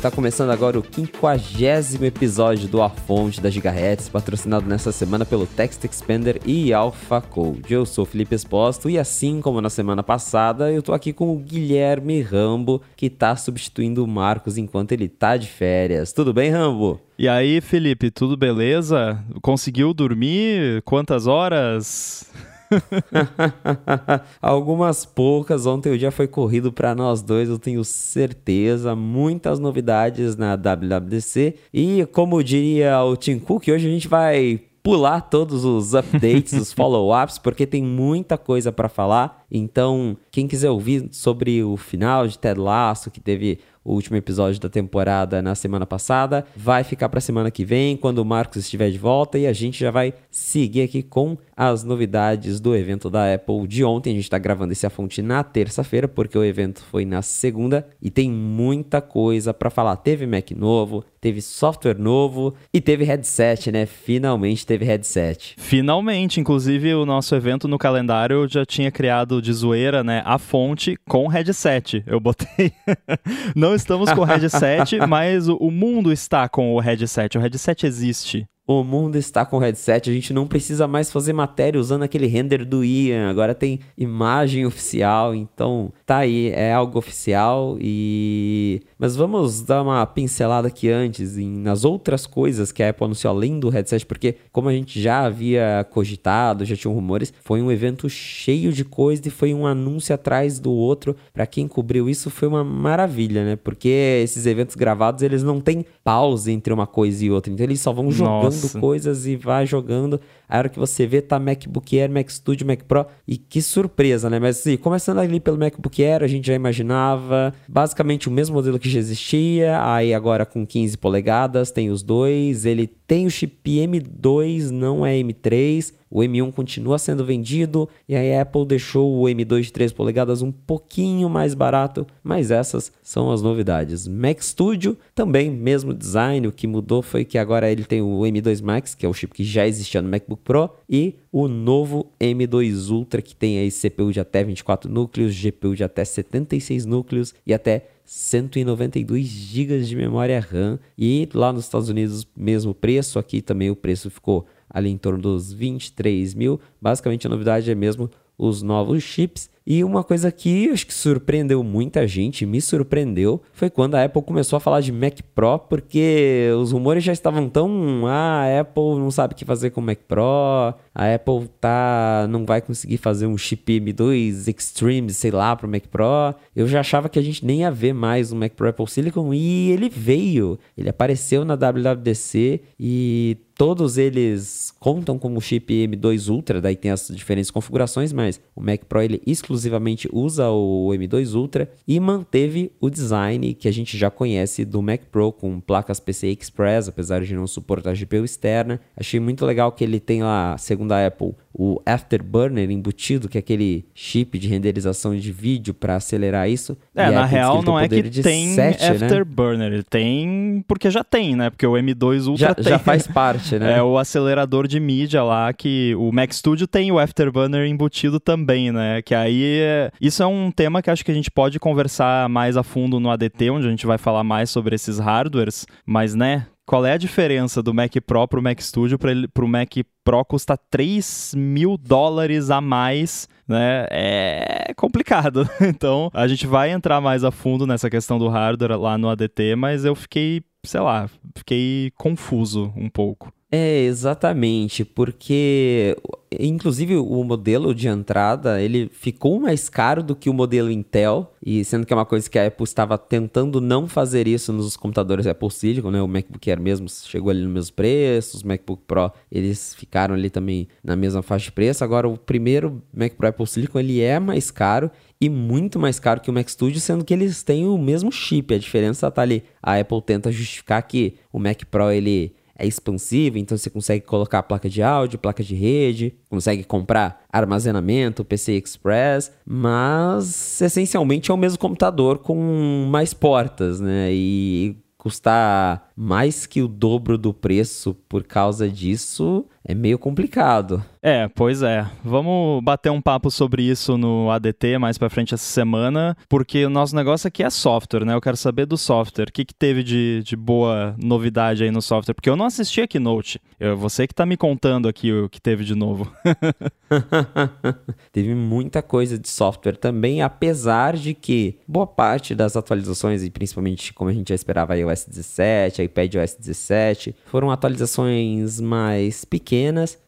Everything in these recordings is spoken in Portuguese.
Tá começando agora o quinquagésimo episódio do A Fonte da Gigahertz, patrocinado nessa semana pelo Text Expander e Alpha Code. Eu sou Felipe Exposto e assim como na semana passada, eu tô aqui com o Guilherme Rambo, que tá substituindo o Marcos enquanto ele tá de férias. Tudo bem, Rambo? E aí, Felipe, tudo beleza? Conseguiu dormir? Quantas horas? Algumas poucas. Ontem o dia foi corrido para nós dois, eu tenho certeza. Muitas novidades na WWDC. E como diria o Tim Cook, hoje a gente vai pular todos os updates, os follow-ups, porque tem muita coisa para falar. Então, quem quiser ouvir sobre o final de Ted Lasso, que teve o último episódio da temporada na semana passada. Vai ficar para a semana que vem, quando o Marcos estiver de volta, e a gente já vai seguir aqui com as novidades do evento da Apple de ontem. A gente está gravando esse A Fonte na terça-feira, porque o evento foi na segunda e tem muita coisa para falar. Teve Mac novo, teve software novo e teve headset, né? Finalmente teve headset. Finalmente, inclusive o nosso evento no calendário já tinha criado de zoeira, né? A fonte com headset. Eu botei. Não estamos com headset, mas o mundo está com o headset. O headset existe. O mundo está com headset, a gente não precisa mais fazer matéria usando aquele render do Ian, agora tem imagem oficial, então tá aí, é algo oficial e mas vamos dar uma pincelada aqui antes em, nas outras coisas que a Apple anunciou além do headset, porque como a gente já havia cogitado, já tinha rumores, foi um evento cheio de coisa e foi um anúncio atrás do outro. Para quem cobriu isso foi uma maravilha, né? Porque esses eventos gravados, eles não têm pausa entre uma coisa e outra, então eles só vão jogando Nossa coisas e vai jogando. A hora que você vê, tá MacBook Air, Mac Studio, Mac Pro. E que surpresa, né? Mas assim, começando ali pelo MacBook Air, a gente já imaginava basicamente o mesmo modelo que já existia. Aí agora com 15 polegadas, tem os dois. Ele tem o chip M2, não é M3. O M1 continua sendo vendido e a Apple deixou o M2 de 3 polegadas um pouquinho mais barato, mas essas são as novidades. Mac Studio também, mesmo design, o que mudou foi que agora ele tem o M2 Max, que é o chip que já existia no MacBook Pro, e o novo M2 Ultra, que tem aí CPU de até 24 núcleos, GPU de até 76 núcleos e até 192 GB de memória RAM. E lá nos Estados Unidos, mesmo preço, aqui também o preço ficou ali em torno dos 23 mil. Basicamente a novidade é mesmo os novos chips e uma coisa que acho que surpreendeu muita gente, me surpreendeu, foi quando a Apple começou a falar de Mac Pro, porque os rumores já estavam tão, ah, a Apple não sabe o que fazer com o Mac Pro, a Apple tá não vai conseguir fazer um chip M2 Extreme, sei lá, pro Mac Pro. Eu já achava que a gente nem ia ver mais um Mac Pro Apple Silicon e ele veio. Ele apareceu na WWDC e todos eles contam com o chip M2 Ultra, daí tem as diferentes configurações, mas o Mac Pro ele exclusivamente exclusivamente usa o M2 Ultra e manteve o design que a gente já conhece do Mac Pro com placas PCI Express, apesar de não suportar GPU externa. Achei muito legal que ele tem lá, segundo a Apple, o Afterburner embutido, que é aquele chip de renderização de vídeo para acelerar isso. É, na real não é que tem 7, né? Afterburner, né? ele tem porque já tem, né? Porque o M2 Ultra já, tem. já faz parte, né? É o acelerador de mídia lá que o Mac Studio tem o Afterburner embutido também, né? Que aí é... isso é um tema que acho que a gente pode conversar mais a fundo no ADT, onde a gente vai falar mais sobre esses hardwares, mas né, qual é a diferença do Mac Pro para o Mac Studio para o Mac Pro custa 3 mil dólares a mais, né? É complicado. Então, a gente vai entrar mais a fundo nessa questão do hardware lá no ADT, mas eu fiquei, sei lá, fiquei confuso um pouco. É, exatamente, porque inclusive o modelo de entrada, ele ficou mais caro do que o modelo Intel, e sendo que é uma coisa que a Apple estava tentando não fazer isso nos computadores Apple Silicon, né? O MacBook Air mesmo chegou ali no mesmo preço, os MacBook Pro, eles ficaram ali também na mesma faixa de preço. Agora o primeiro Mac Pro Apple Silicon, ele é mais caro e muito mais caro que o Mac Studio, sendo que eles têm o mesmo chip. A diferença tá ali. A Apple tenta justificar que o Mac Pro ele é expansivo, então você consegue colocar placa de áudio, placa de rede, consegue comprar armazenamento, PC Express, mas essencialmente é o mesmo computador com mais portas, né? E custar mais que o dobro do preço por causa disso é meio complicado. É, pois é. Vamos bater um papo sobre isso no ADT mais pra frente essa semana, porque o nosso negócio aqui é software, né? Eu quero saber do software. O que, que teve de, de boa novidade aí no software? Porque eu não assisti a Keynote. Eu, você que tá me contando aqui o que teve de novo. teve muita coisa de software também, apesar de que boa parte das atualizações, e principalmente como a gente já esperava, iOS 17, iPadOS 17, foram atualizações mais pequenas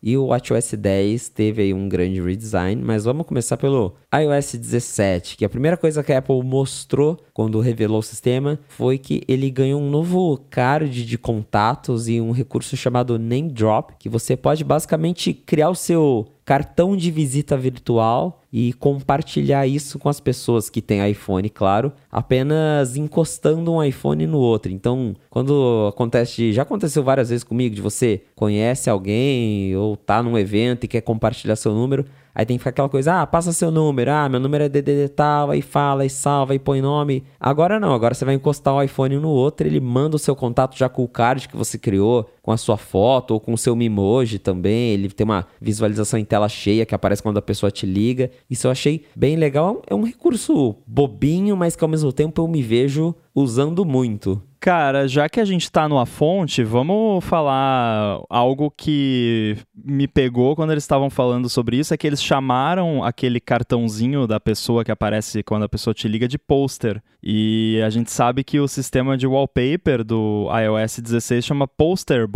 e o WatchOS 10 teve aí um grande redesign, mas vamos começar pelo iOS 17, que a primeira coisa que a Apple mostrou quando revelou o sistema foi que ele ganhou um novo card de contatos e um recurso chamado Name Drop, que você pode basicamente criar o seu cartão de visita virtual e compartilhar isso com as pessoas que têm iPhone, claro, apenas encostando um iPhone no outro. Então, quando acontece, já aconteceu várias vezes comigo de você conhece alguém ou tá num evento e quer compartilhar seu número, Aí tem que ficar aquela coisa, ah, passa seu número, ah, meu número é DDD tal, aí fala, aí salva, aí põe nome. Agora não, agora você vai encostar o iPhone no outro, ele manda o seu contato já com o card que você criou, com a sua foto ou com o seu Mimoji também. Ele tem uma visualização em tela cheia que aparece quando a pessoa te liga. Isso eu achei bem legal. É um recurso bobinho, mas que ao mesmo tempo eu me vejo usando muito. Cara, já que a gente tá numa fonte, vamos falar algo que me pegou quando eles estavam falando sobre isso, é que eles chamaram aquele cartãozinho da pessoa que aparece quando a pessoa te liga de poster. E a gente sabe que o sistema de wallpaper do iOS 16 chama Poster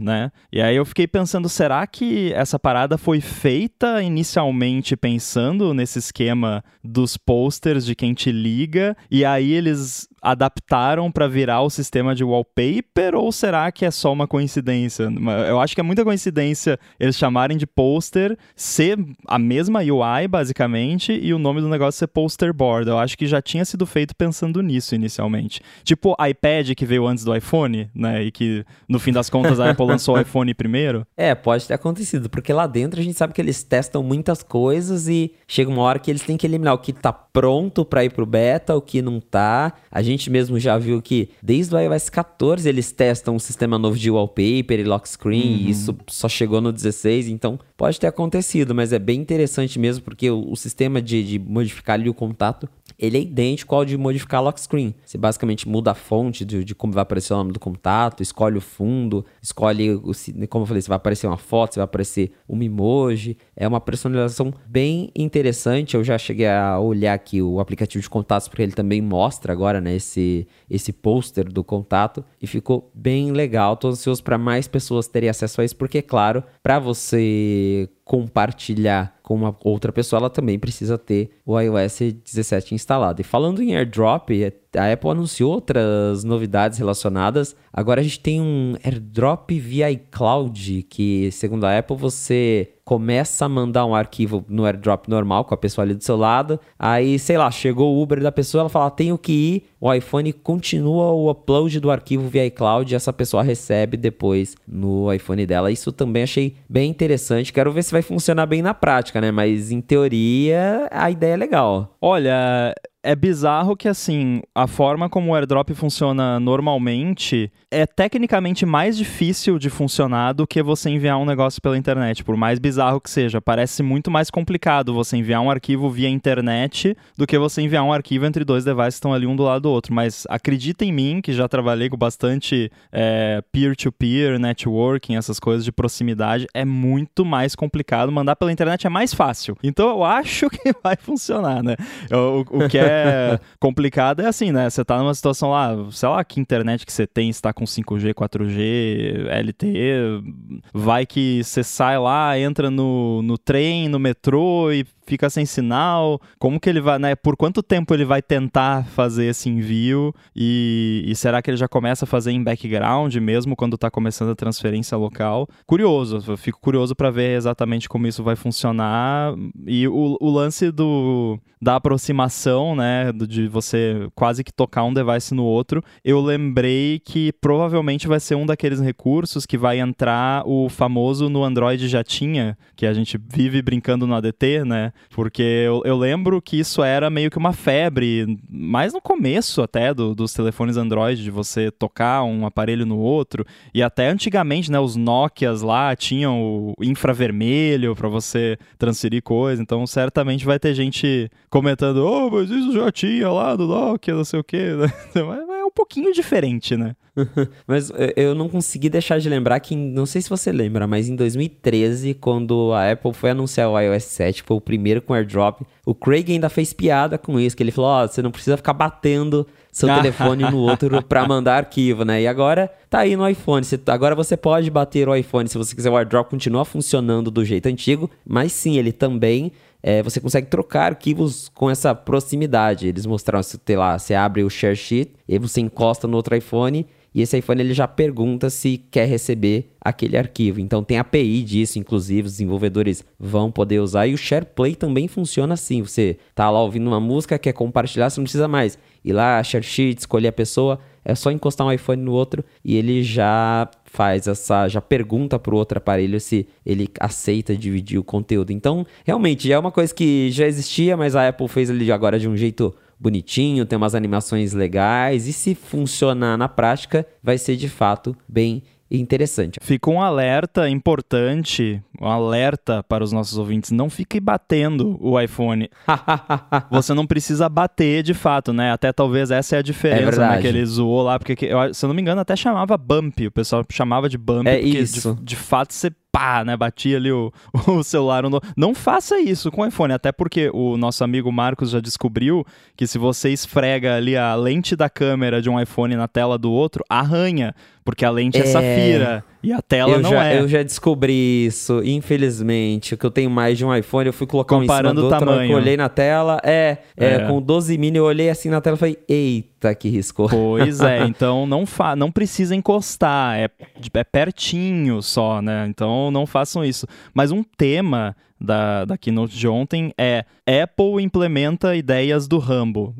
Né? E aí eu fiquei pensando, será que essa parada foi feita inicialmente pensando nesse esquema dos posters de quem te liga, e aí eles adaptaram para virar o sistema de wallpaper ou será que é só uma coincidência? Eu acho que é muita coincidência eles chamarem de poster ser a mesma UI basicamente e o nome do negócio ser poster board. Eu acho que já tinha sido feito pensando nisso inicialmente. Tipo iPad que veio antes do iPhone, né? E que no fim das contas a Apple lançou o iPhone primeiro. É, pode ter acontecido, porque lá dentro a gente sabe que eles testam muitas coisas e chega uma hora que eles têm que eliminar o que tá pronto para ir pro beta, o que não tá. A gente gente mesmo já viu que desde o iOS 14 eles testam um sistema novo de wallpaper e lock screen, uhum. e isso só chegou no 16, então pode ter acontecido, mas é bem interessante mesmo, porque o, o sistema de, de modificar ali o contato ele é idêntico ao de modificar lock screen. Você basicamente muda a fonte de, de, como vai aparecer o nome do contato, escolhe o fundo, escolhe, o, como eu falei, se vai aparecer uma foto, se vai aparecer um emoji. É uma personalização bem interessante. Eu já cheguei a olhar aqui o aplicativo de contatos, porque ele também mostra agora né, esse, esse pôster do contato e ficou bem legal. Estou ansioso para mais pessoas terem acesso a isso, porque, claro, para você di compartilhar com uma outra pessoa, ela também precisa ter o iOS 17 instalado. E falando em AirDrop, a Apple anunciou outras novidades relacionadas. Agora a gente tem um AirDrop via iCloud, que segundo a Apple você começa a mandar um arquivo no AirDrop normal com a pessoa ali do seu lado. Aí, sei lá, chegou o Uber da pessoa, ela fala: "Tenho que ir". O iPhone continua o upload do arquivo via iCloud e essa pessoa recebe depois no iPhone dela. Isso também achei bem interessante. Quero ver se vai funcionar bem na prática, né? Mas em teoria a ideia é legal. Olha, é bizarro que, assim, a forma como o airdrop funciona normalmente é tecnicamente mais difícil de funcionar do que você enviar um negócio pela internet, por mais bizarro que seja. Parece muito mais complicado você enviar um arquivo via internet do que você enviar um arquivo entre dois devices que estão ali um do lado do outro. Mas acredita em mim, que já trabalhei com bastante é, peer-to-peer, networking, essas coisas de proximidade, é muito mais complicado. Mandar pela internet é mais fácil. Então eu acho que vai funcionar, né? O, o que é é complicado é assim, né? Você tá numa situação lá, sei lá, que internet que você tem, está com 5G, 4G, LTE, vai que você sai lá, entra no, no trem, no metrô e fica sem sinal, como que ele vai, né? Por quanto tempo ele vai tentar fazer esse envio e, e será que ele já começa a fazer em background mesmo quando está começando a transferência local? Curioso, eu fico curioso para ver exatamente como isso vai funcionar e o, o lance do da aproximação, né, de você quase que tocar um device no outro, eu lembrei que provavelmente vai ser um daqueles recursos que vai entrar o famoso no Android já tinha, que a gente vive brincando no ADT, né, Porque eu, eu lembro que isso era meio que uma febre, mais no começo até do, dos telefones Android, de você tocar um aparelho no outro. E até antigamente, né, os Nokias lá tinham o infravermelho para você transferir coisa. Então, certamente vai ter gente comentando: oh, mas isso já tinha lá do Nokia, não sei o quê. É um pouquinho diferente, né? mas eu não consegui deixar de lembrar que, não sei se você lembra, mas em 2013, quando a Apple foi anunciar o iOS 7, foi o primeiro com airdrop, o Craig ainda fez piada com isso, que ele falou, ó, oh, você não precisa ficar batendo seu telefone no outro para mandar arquivo, né? E agora tá aí no iPhone. Você, agora você pode bater o iPhone se você quiser. O AirDrop continua funcionando do jeito antigo, mas sim, ele também é, você consegue trocar arquivos com essa proximidade. Eles mostraram, sei lá, você abre o share sheet e você encosta no outro iPhone e esse iPhone ele já pergunta se quer receber aquele arquivo. Então tem API disso, inclusive os desenvolvedores vão poder usar e o SharePlay também funciona assim. Você tá lá ouvindo uma música, quer compartilhar, você não precisa mais ir lá, share sheet, escolher a pessoa, é só encostar um iPhone no outro e ele já faz essa, já pergunta para o outro aparelho se ele aceita dividir o conteúdo. Então, realmente, é uma coisa que já existia, mas a Apple fez ele agora de um jeito bonitinho, tem umas animações legais e se funcionar na prática, vai ser de fato bem interessante. Fica um alerta importante, um alerta para os nossos ouvintes, não fique batendo o iPhone. Você não precisa bater de fato, né? Até talvez essa é a diferença, é né? Que ele zoou lá, porque se eu não me engano até chamava bump, o pessoal chamava de bump, é porque isso. De, de fato você pá, né? Batia ali o, o celular. No... Não faça isso com o iPhone, até porque o nosso amigo Marcos já descobriu que se você esfrega ali a lente da câmera de um iPhone na tela do outro, arranha, porque a lente é, é safira. E a tela eu não já, é. Eu já descobri isso, infelizmente. Que eu tenho mais de um iPhone, eu fui colocar Comparando um em cima do outro, eu olhei na tela. É, é, é. com 12 mini eu olhei assim na tela e falei, eita, que risco. Pois é, então não, fa não precisa encostar, é, é pertinho só, né? Então não façam isso. Mas um tema da, da keynote de ontem é Apple implementa ideias do Rambo.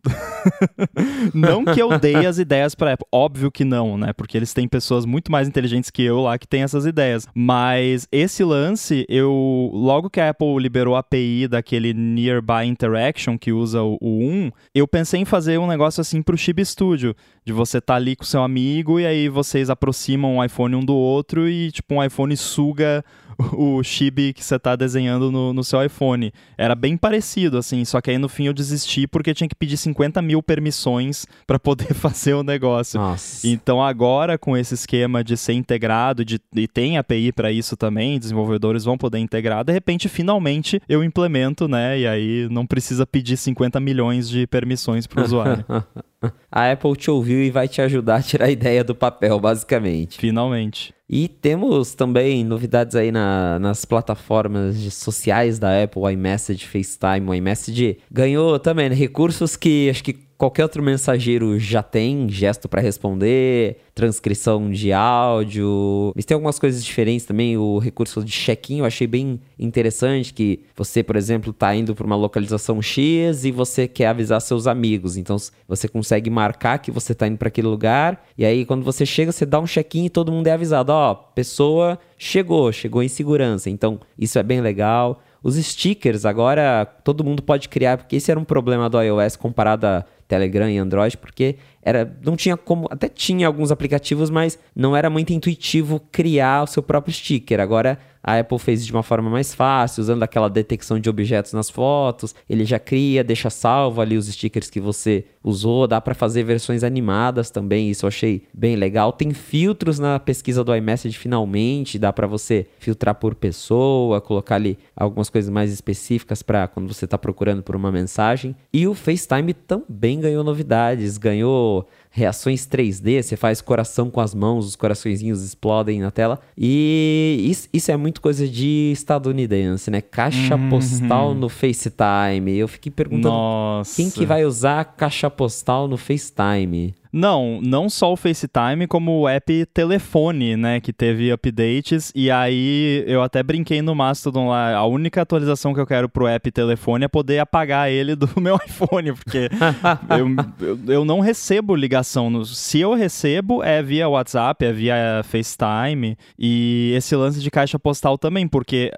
não que eu dei as ideias para Apple, óbvio que não, né? Porque eles têm pessoas muito mais inteligentes que eu lá que têm essas ideias. Mas esse lance, eu logo que a Apple liberou a API daquele Nearby Interaction que usa o, o 1, eu pensei em fazer um negócio assim pro Chib Studio, de você estar tá ali com seu amigo e aí vocês aproximam o iPhone um do outro e tipo um iPhone suga o chibi que você tá desenhando no, no seu iPhone. Era bem parecido, assim, só que aí no fim eu desisti porque tinha que pedir 50 mil permissões para poder fazer o negócio. Nossa. Então agora, com esse esquema de ser integrado, de, e tem API para isso também, desenvolvedores vão poder integrar, de repente, finalmente, eu implemento, né? E aí não precisa pedir 50 milhões de permissões para o usuário. a Apple te ouviu e vai te ajudar a tirar a ideia do papel, basicamente. Finalmente. E temos também novidades aí na, nas plataformas sociais da Apple, o iMessage, FaceTime. O iMessage ganhou também recursos que acho que qualquer outro mensageiro já tem gesto para responder, transcrição de áudio. Mas tem algumas coisas diferentes também. O recurso de check-in eu achei bem interessante. Que você, por exemplo, está indo para uma localização X e você quer avisar seus amigos. Então você consegue marcar que você está indo para aquele lugar. E aí, quando você chega, você dá um check-in e todo mundo é avisado: ó, oh, pessoa chegou, chegou em segurança. Então isso é bem legal. Os stickers agora todo mundo pode criar, porque esse era um problema do iOS comparado a Telegram e Android, porque era não tinha como, até tinha alguns aplicativos, mas não era muito intuitivo criar o seu próprio sticker. Agora a Apple fez de uma forma mais fácil, usando aquela detecção de objetos nas fotos. Ele já cria, deixa salvo ali os stickers que você usou. Dá para fazer versões animadas também, isso eu achei bem legal. Tem filtros na pesquisa do iMessage finalmente, dá para você filtrar por pessoa, colocar ali algumas coisas mais específicas para quando você está procurando por uma mensagem. E o FaceTime também ganhou novidades, ganhou reações 3D, você faz coração com as mãos, os coraçõezinhos explodem na tela. E isso, isso é muito coisa de estadunidense, né? Caixa uhum. postal no FaceTime. Eu fiquei perguntando Nossa. quem que vai usar caixa postal no FaceTime. Não, não só o FaceTime, como o app Telefone, né, que teve updates, e aí eu até brinquei no Mastodon lá, a única atualização que eu quero pro app Telefone é poder apagar ele do meu iPhone, porque eu, eu, eu, não recebo ligação, no, se eu recebo é via WhatsApp, é via FaceTime, e esse lance de caixa postal também, porque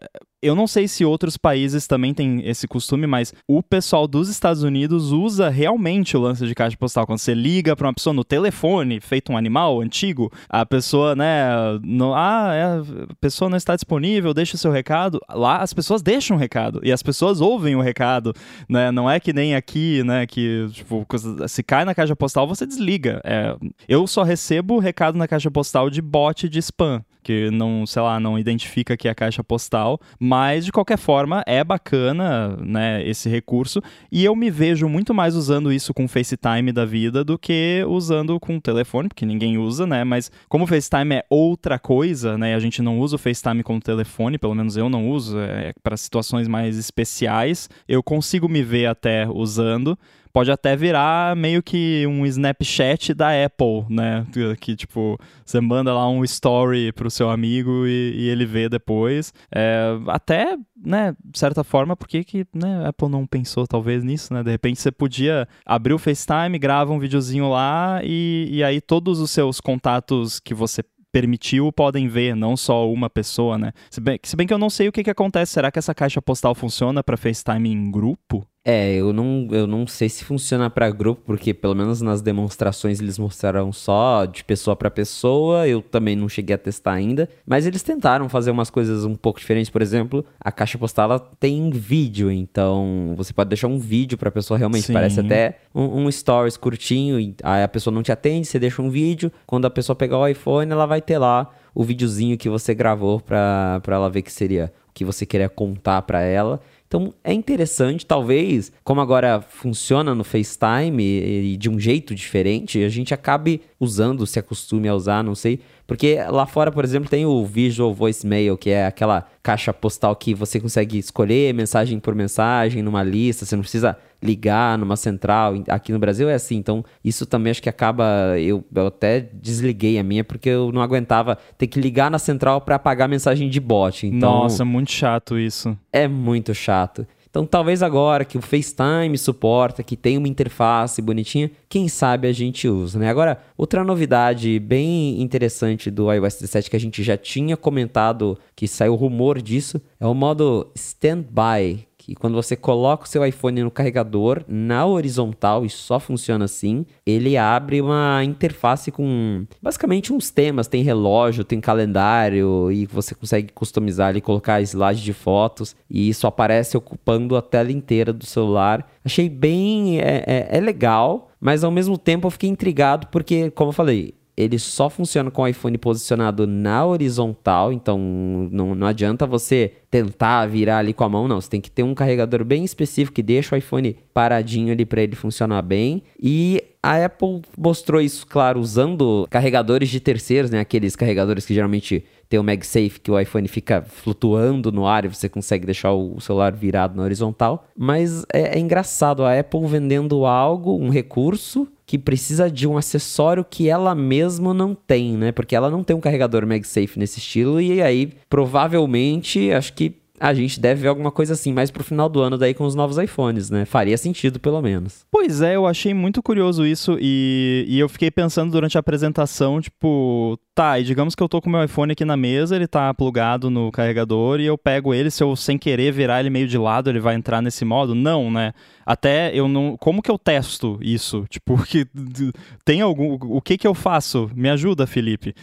eu não sei se outros países também têm esse costume, mas o pessoal dos Estados Unidos usa realmente o lance de caixa postal. Quando você liga para uma pessoa no telefone, feito um animal antigo, a pessoa, né, no, ah, é, a pessoa não está disponível, deixa o seu recado. Lá as pessoas deixam o recado e as pessoas ouvem o recado, né? Não é que nem aqui, né, que tipo, se cai na caixa postal, você desliga. É, eu só recebo recado na caixa postal de bot de spam que não, sei lá, não identifica que é a caixa postal, mas de qualquer forma é bacana, né, esse recurso, e eu me vejo muito mais usando isso com FaceTime da vida do que usando com telefone, porque ninguém usa, né, mas como o FaceTime é outra coisa, né, a gente não usa o FaceTime com telefone, pelo menos eu não uso, é para situações mais especiais, eu consigo me ver até usando, pode até virar meio que um Snapchat da Apple, né? Que, tipo, você manda lá um story pro seu amigo e, e ele vê depois. É, até, né, de certa forma, por que que né, a Apple não pensou talvez nisso, né? De repente você podia abrir o FaceTime, grava um videozinho lá e, e aí todos os seus contatos que você permitiu podem ver, não só uma pessoa, né? Se bem, se bem que eu não sei o que, que acontece, será que essa caixa postal funciona para FaceTime em grupo? É, eu não, eu não sei se funciona para grupo, porque pelo menos nas demonstrações eles mostraram só de pessoa para pessoa, eu também não cheguei a testar ainda, mas eles tentaram fazer umas coisas um pouco diferentes, por exemplo, a caixa postal tem vídeo, então você pode deixar um vídeo para a pessoa realmente, Sim. parece até um, um stories curtinho, aí a pessoa não te atende, você deixa um vídeo, quando a pessoa pegar o iPhone, ela vai ter lá o videozinho que você gravou para ela ver que seria o que você queria contar para ela. Então é interessante, talvez, como agora funciona no FaceTime e, de um jeito diferente, a gente acabe usando, se acostume a usar, não sei. Porque lá fora, por exemplo, tem o Visual Voicemail, que é aquela caixa postal que você consegue escolher mensagem por mensagem numa lista, você não precisa ligar numa central. Aqui no Brasil é assim, então isso também acho que acaba. Eu, eu até desliguei a minha porque eu não aguentava ter que ligar na central para apagar mensagem de bot. Então, Nossa, muito chato isso. É muito chato. Então, talvez agora que o FaceTime suporta, que tem uma interface bonitinha, quem sabe a gente usa, né? Agora, outra novidade bem interessante do iOS 17 que a gente já tinha comentado, que saiu rumor disso, é o modo Standby, que quando você coloca o seu iPhone no carregador na horizontal e só funciona assim, ele abre uma interface com basicamente uns temas, tem relógio, tem calendário e você consegue customizar ali, colocar slide de fotos e isso aparece ocupando a tela inteira do celular. Achei bem é, é, é legal, mas ao mesmo tempo eu fiquei intrigado porque, como eu falei, ele só funciona com o iPhone posicionado na horizontal, então não, não adianta você tentar virar ali com a mão, não. Você tem que ter um carregador bem específico que deixa o iPhone paradinho ali para ele funcionar bem. E a Apple mostrou isso, claro, usando carregadores de terceiros, né? Aqueles carregadores que geralmente tem o MagSafe que o iPhone fica flutuando no ar e você consegue deixar o celular virado na horizontal. Mas é, é engraçado a Apple vendendo algo, um recurso que precisa de um acessório que ela mesma não tem, né? Porque ela não tem um carregador MagSafe nesse estilo e aí provavelmente acho que a gente deve ver alguma coisa assim mais pro final do ano daí com os novos iPhones, né? Faria sentido, pelo menos. Pois é, eu achei muito curioso isso e, e eu fiquei pensando durante a apresentação, tipo, tá, e digamos que eu tô com o meu iPhone aqui na mesa, ele tá plugado no carregador e eu pego ele, se eu sem querer virar ele meio de lado, ele vai entrar nesse modo? Não, né? Até eu não. Como que eu testo isso? Tipo, que tem algum. O que que eu faço? Me ajuda, Felipe.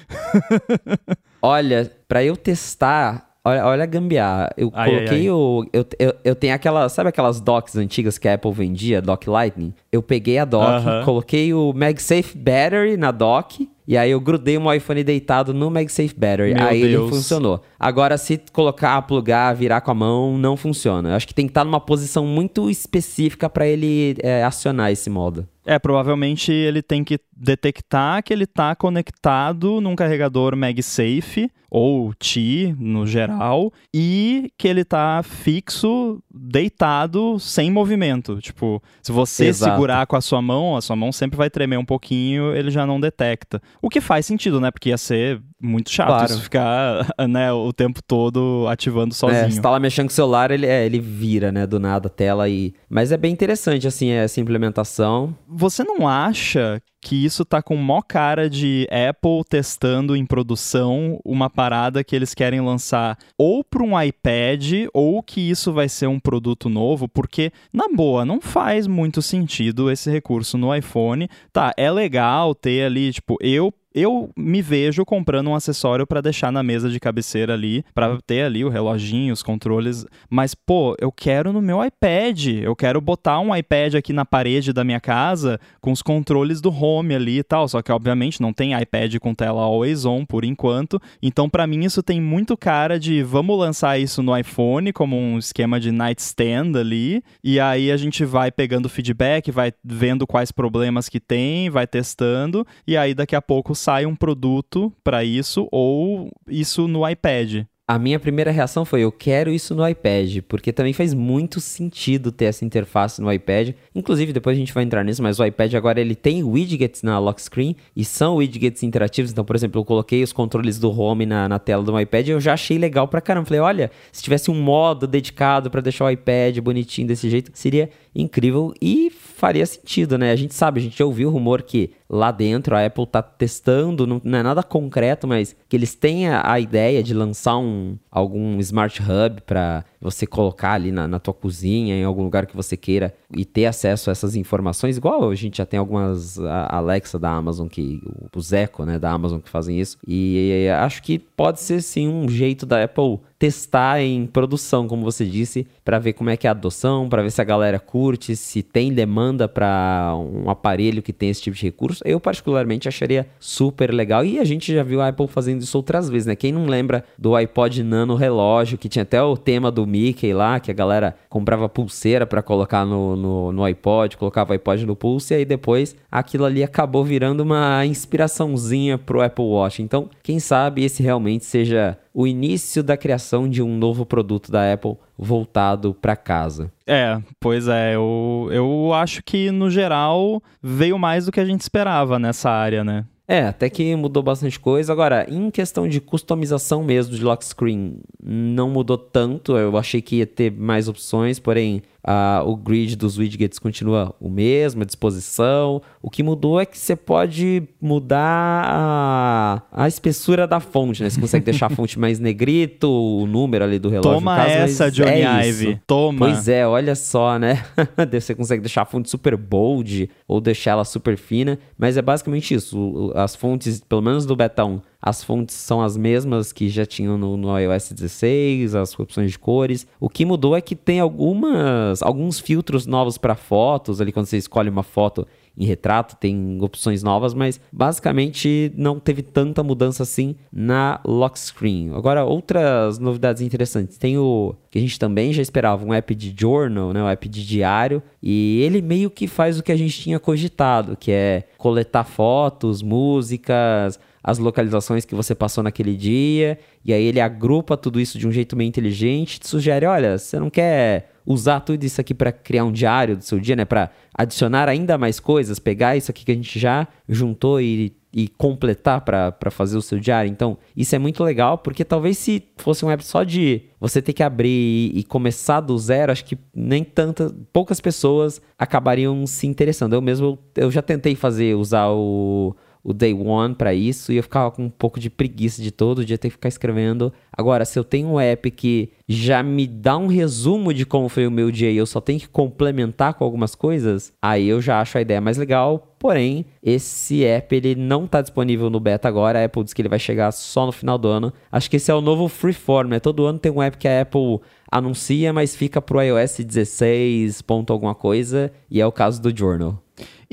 Olha, para eu testar Olha, olha a gambiarra. Eu ai, coloquei ai, ai. o. Eu, eu, eu tenho aquela. Sabe aquelas docks antigas que a Apple vendia, dock Lightning? Eu peguei a dock, uh -huh. coloquei o MagSafe Battery na dock. E aí eu grudei o iPhone deitado no MagSafe Battery. Meu aí Deus. ele funcionou. Agora, se colocar, plugar, virar com a mão, não funciona. Eu acho que tem que estar numa posição muito específica para ele é, acionar esse modo. É, provavelmente ele tem que detectar que ele está conectado num carregador MagSafe ou Qi no geral e que ele está fixo, deitado, sem movimento. Tipo, se você Exato. segurar com a sua mão, a sua mão sempre vai tremer um pouquinho, ele já não detecta. O que faz sentido, né? Porque ia ser muito chato Claro. isso ficar, né, o tempo todo ativando É, sozinho. você tá lá mexendo com o celular, ele, é, ele vira, né, do nada a tela e... Mas é bem interessante, assim, essa implementação. Você não acha que isso tá com mó cara de Apple testando em produção uma parada que eles querem lançar ou para um iPad ou que isso vai ser um produto novo? Porque, na boa, não faz muito sentido esse recurso no iPhone. Tá, é legal ter ali, tipo, eu eu me vejo comprando um acessório para deixar na mesa de cabeceira ali, para ter ali o reloginho, os controles, mas pô, eu quero no meu iPad, eu quero botar um iPad aqui na parede da minha casa com os controles do Home ali e tal, só que obviamente não tem iPad com tela always on por enquanto. Então para mim isso tem muito cara de vamos lançar isso no iPhone como um esquema de nightstand ali, e aí a gente vai pegando feedback, vai vendo quais problemas que tem, vai testando, e aí daqui a pouco sai um produto para isso ou isso no iPad. A minha primeira reação foi: eu quero isso no iPad, porque também faz muito sentido ter essa interface no iPad. Inclusive, depois a gente vai entrar nisso, mas o iPad agora ele tem widgets na lock screen e são widgets interativos. Então, por exemplo, eu coloquei os controles do Home na, na tela do iPad e eu já achei legal pra caramba. Falei: olha, se tivesse um modo dedicado para deixar o iPad bonitinho desse jeito, seria incrível e faria sentido, né? A gente sabe, a gente já ouviu o rumor que lá dentro a Apple tá testando, não, não é nada concreto, mas que eles têm a, a ideia de lançar um, algum Smart Hub para você colocar ali na, na tua cozinha, em algum lugar que você queira e ter acesso a essas informações, igual a gente já tem algumas Alexa da Amazon, que os Echo, né, da Amazon que fazem isso. E acho que pode ser sim um jeito da Apple testar em produção, como você disse, para ver como é que é a adoção, para ver se a galera curte, se tem demanda para um aparelho que tem esse tipo de recurso. Eu particularmente acharia super legal e a gente já viu a Apple fazendo isso outras vezes, né? Quem não lembra do iPod Nano relógio, que tinha até o tema do Mickey lá, que a galera comprava pulseira para colocar no, no, no, iPod, colocava o iPod no pulse, e aí depois aquilo ali acabou virando uma inspiraçãozinha pro Apple Watch. Então, quem sabe esse realmente seja o início da criação de um novo produto da Apple voltado para casa. É, pois é, eu, eu acho que no geral veio mais do que a gente esperava nessa área, né? É, até que mudou bastante coisa. Agora, em questão de customização mesmo de lock screen, não mudou tanto. Eu achei que ia ter mais opções, porém Uh, o grid dos widgets continua o mesmo, a disposição. O que mudou é que você pode mudar a, a espessura da fonte, né? Você consegue deixar a fonte mais negrito, o número ali do relógio. Toma caso, essa, Johnny é Ive. Isso. Toma. Pois é, olha só, né? você consegue deixar a fonte super bold ou deixar ela super fina, mas é basicamente isso. As fontes, pelo menos do beta 1, as fontes são as mesmas que já tinham no, no, iOS 16, as opções de cores. O que mudou é que tem algumas, alguns filtros novos para fotos, ali quando você escolhe uma foto em retrato, tem opções novas, mas basicamente não teve tanta mudança assim na lock screen. Agora, outras novidades interessantes. Tem o que a gente também já esperava, um app de journal, né, um app de diário, e ele meio que faz o que a gente tinha cogitado, que é coletar fotos, músicas, as localizações que você passou naquele dia, e aí ele agrupa tudo isso de um jeito meio inteligente, te sugere, olha, você não quer usar tudo isso aqui para criar um diário do seu dia, né, para adicionar ainda mais coisas, pegar isso aqui que a gente já juntou e, e completar para fazer o seu diário. Então, isso é muito legal, porque talvez se fosse um app só de você ter que abrir e, começar do zero, acho que nem tantas, poucas pessoas acabariam se interessando. Eu mesmo, eu já tentei fazer, usar o o day one para isso e eu ficava com um pouco de preguiça de todo dia ter que ficar escrevendo. Agora, se eu tenho um app que já me dá um resumo de como foi o meu dia e eu só tenho que complementar com algumas coisas, aí eu já acho a ideia mais legal. Porém, esse app ele não está disponível no beta agora. A Apple diz que ele vai chegar só no final do ano. Acho que esse é o novo Freeform, né? Todo ano tem um app que a Apple anuncia, mas fica pro iOS 16 ponto alguma coisa, e é o caso do Journal.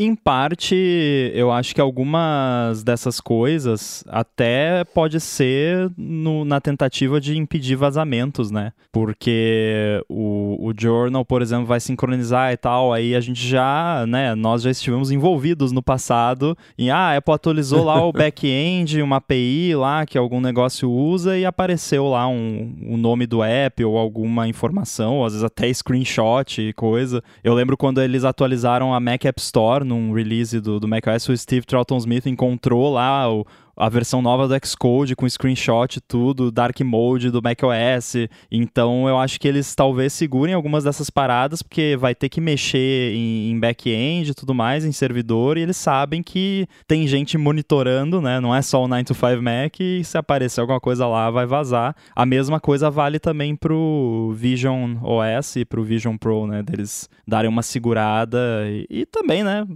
Em parte, eu acho que algumas dessas coisas até pode ser no, na tentativa de impedir vazamentos, né? Porque o, o Journal, por exemplo, vai sincronizar e tal, aí a gente já, né, nós já estivemos envolvidos no passado em, ah, a Apple atualizou lá o back-end, uma API lá que algum negócio usa e apareceu lá um, o nome do app ou alguma informação, ou às vezes até screenshot e coisa. Eu lembro quando eles atualizaram a Mac App Store num release do, do macOS, o Steve Troughton Smith encontrou lá o, a versão nova do Xcode com screenshot e tudo, Dark Mode do macOS. Então eu acho que eles talvez segurem algumas dessas paradas, porque vai ter que mexer em, em back-end e tudo mais, em servidor, e eles sabem que tem gente monitorando, né? Não é só o 9 to 5 Mac, e se aparecer alguma coisa lá, vai vazar. A mesma coisa vale também pro Vision OS e pro Vision Pro, né? Deles darem uma segurada e, e também, né?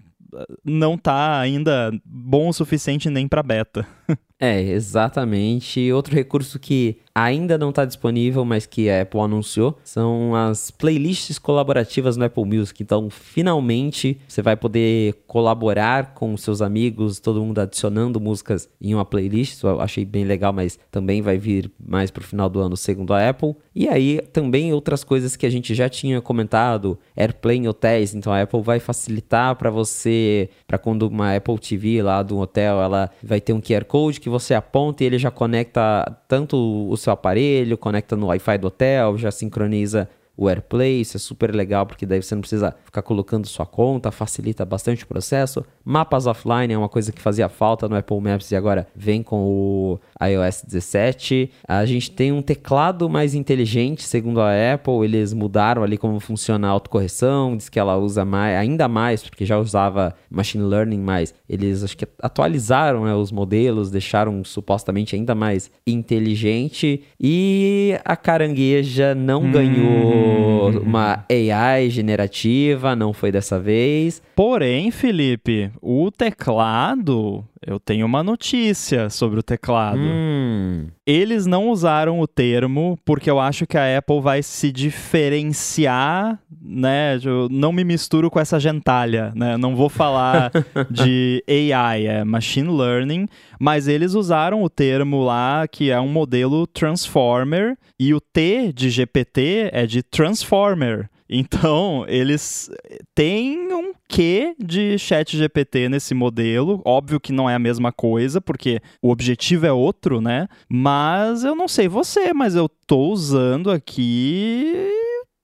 Não tá ainda bom o suficiente nem para beta. É, exatamente. Outro recurso que ainda não está disponível, mas que a Apple anunciou, são as playlists colaborativas no Apple Music. Então, finalmente, você vai poder colaborar com seus amigos, todo mundo adicionando músicas em uma playlist. Isso eu achei bem legal, mas também vai vir mais para o final do ano, segundo a Apple. E aí, também outras coisas que a gente já tinha comentado, AirPlay em hotéis. Então, a Apple vai facilitar para você, para quando uma Apple TV lá do hotel, ela vai ter um QR Code que você aponta e ele já conecta tanto o seu aparelho, conecta no Wi-Fi do hotel, já sincroniza o AirPlay, isso é super legal porque daí você não precisa ficar colocando sua conta, facilita bastante o processo. Mapas offline é uma coisa que fazia falta no Apple Maps e agora vem com o iOS 17. A gente tem um teclado mais inteligente, segundo a Apple, eles mudaram ali como funciona a autocorreção, diz que ela usa mais, ainda mais, porque já usava machine learning, mas eles acho que atualizaram né, os modelos, deixaram supostamente ainda mais inteligente e a carangueja não hum. ganhou uma AI generativa, não foi dessa vez. Porém, Felipe, o teclado, eu tenho uma notícia sobre o teclado. Hum. Eles não usaram o termo porque eu acho que a Apple vai se diferenciar, né? Eu não me misturo com essa gentalha, né? Não vou falar de AI, é machine learning, mas eles usaram o termo lá que é um modelo transformer e o T de GPT é de transformer. Então, eles têm um quê de chat GPT nesse modelo. Óbvio que não é a mesma coisa, porque o objetivo é outro, né? Mas eu não sei você, mas eu tô usando aqui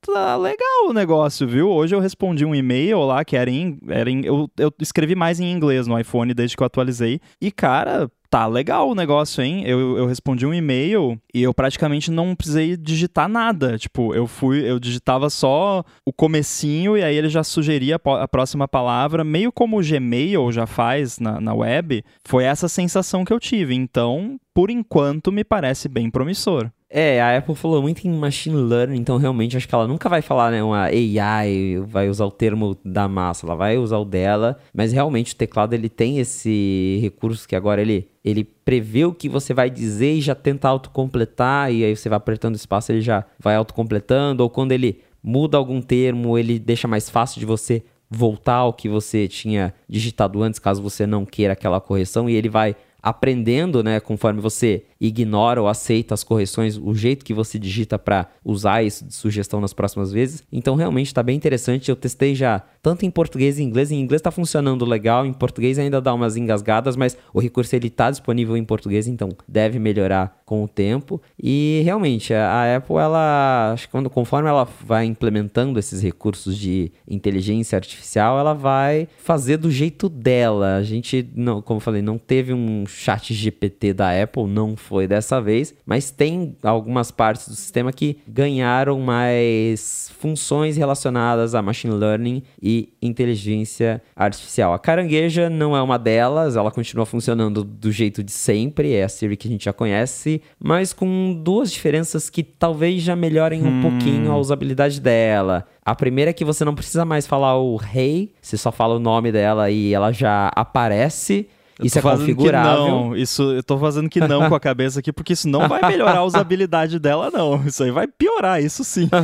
tá legal o negócio, viu? Hoje eu respondi um e-mail lá que era em. Era em eu, eu escrevi mais em inglês no iPhone desde que eu atualizei. E, cara, tá legal o negócio, hein? Eu, eu respondi um e-mail e eu praticamente não precisei digitar nada. Tipo, eu fui, eu digitava só o comecinho e aí ele já sugeria a próxima palavra, meio como o Gmail já faz na, na web. Foi essa sensação que eu tive. Então, por enquanto, me parece bem promissor. É, a Apple falou muito em machine learning, então realmente acho que ela nunca vai falar, né, uma AI, vai usar o termo da massa, ela vai usar o dela, mas realmente o teclado ele tem esse recurso que agora ele ele prevê o que você vai dizer e já tenta autocompletar, e aí você vai apertando espaço, ele já vai autocompletando, ou quando ele muda algum termo, ele deixa mais fácil de você voltar ao que você tinha digitado antes, caso você não queira aquela correção, e ele vai aprendendo, né, conforme você ignora ou aceita as correções, o jeito que você digita para usar isso de sugestão nas próximas vezes. Então realmente está bem interessante. Eu testei já tanto em português e inglês. Em inglês está funcionando legal, em português ainda dá umas engasgadas, mas o recurso ele está disponível em português, então deve melhorar com o tempo. E realmente a Apple ela, acho que quando conforme ela vai implementando esses recursos de inteligência artificial, ela vai fazer do jeito dela. A gente não, como eu falei, não teve um chat GPT da Apple, não foi dessa vez, mas tem algumas partes do sistema que ganharam mais funções relacionadas a machine learning e inteligência artificial. A carangueja não é uma delas, ela continua funcionando do jeito de sempre, é a Siri que a gente já conhece, mas com duas diferenças que talvez já melhorem um hum. pouquinho a usabilidade dela. A primeira é que você não precisa mais falar o rei, hey, você só fala o nome dela e ela já aparece. Isso é configurável. não, isso eu tô fazendo que não com a cabeça aqui, porque isso não vai melhorar a usabilidade dela, não. Isso aí vai piorar, isso sim.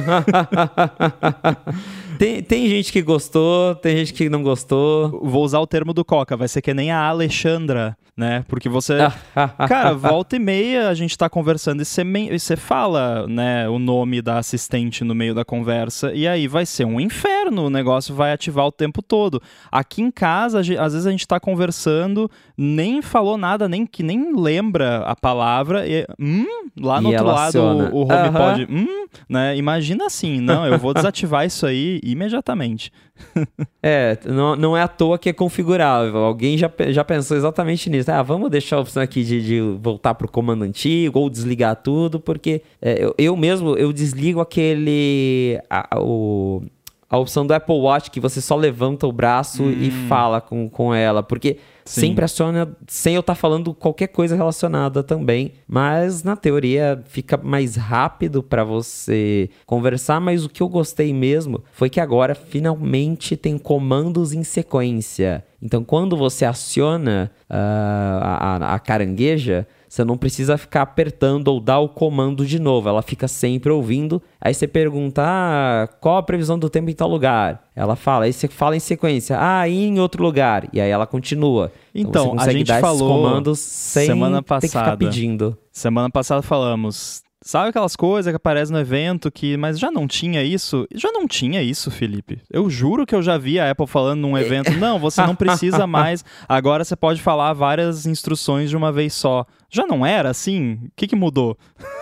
Tem, tem gente que gostou, tem gente que não gostou. Vou usar o termo do Coca, vai ser que nem a Alexandra, né? Porque você. cara, volta e meia a gente tá conversando e você, você fala, né, o nome da assistente no meio da conversa, e aí vai ser um inferno o negócio vai ativar o tempo todo. Aqui em casa, às vezes a gente está conversando, nem falou nada, nem que nem lembra a palavra, e hum, lá no E outro lado o, o. HomePod, hum, né? Imagina assim, não, eu vou desativar isso aí imediatamente. É, não, não é à toa que é configurável. Alguém já, já pensou exatamente nisso. Ah, vamos deixar a opção aqui de, de voltar pro comando antigo ou desligar tudo, porque é, eu, eu mesmo eu desligo aquele. A, o, a opção do Apple Watch que você só levanta o braço e fala com, com ela, porque Sim. sempre aciona sem eu estar falando qualquer coisa relacionada também, mas na teoria fica mais rápido para você conversar, mas o que eu gostei mesmo foi que agora finalmente tem comandos em sequência. Então quando você aciona ah, a, a carangueja, você não precisa ficar apertando ou dar o comando de novo. Ela fica sempre ouvindo. Aí você pergunta: ah, qual a previsão do tempo em tal lugar? Ela fala. Aí você fala em sequência: ah, e em outro lugar. E aí ela continua. Então, você a gente falou comandos sem semana passada. pedindo. Semana passada falamos. Sabe aquelas coisas que aparecem no evento que. Mas já não tinha isso? Já não tinha isso, Felipe. Eu juro que eu já vi a Apple falando num evento. Não, você não precisa mais. Agora você pode falar várias instruções de uma vez só. Já não era assim? O que, que mudou?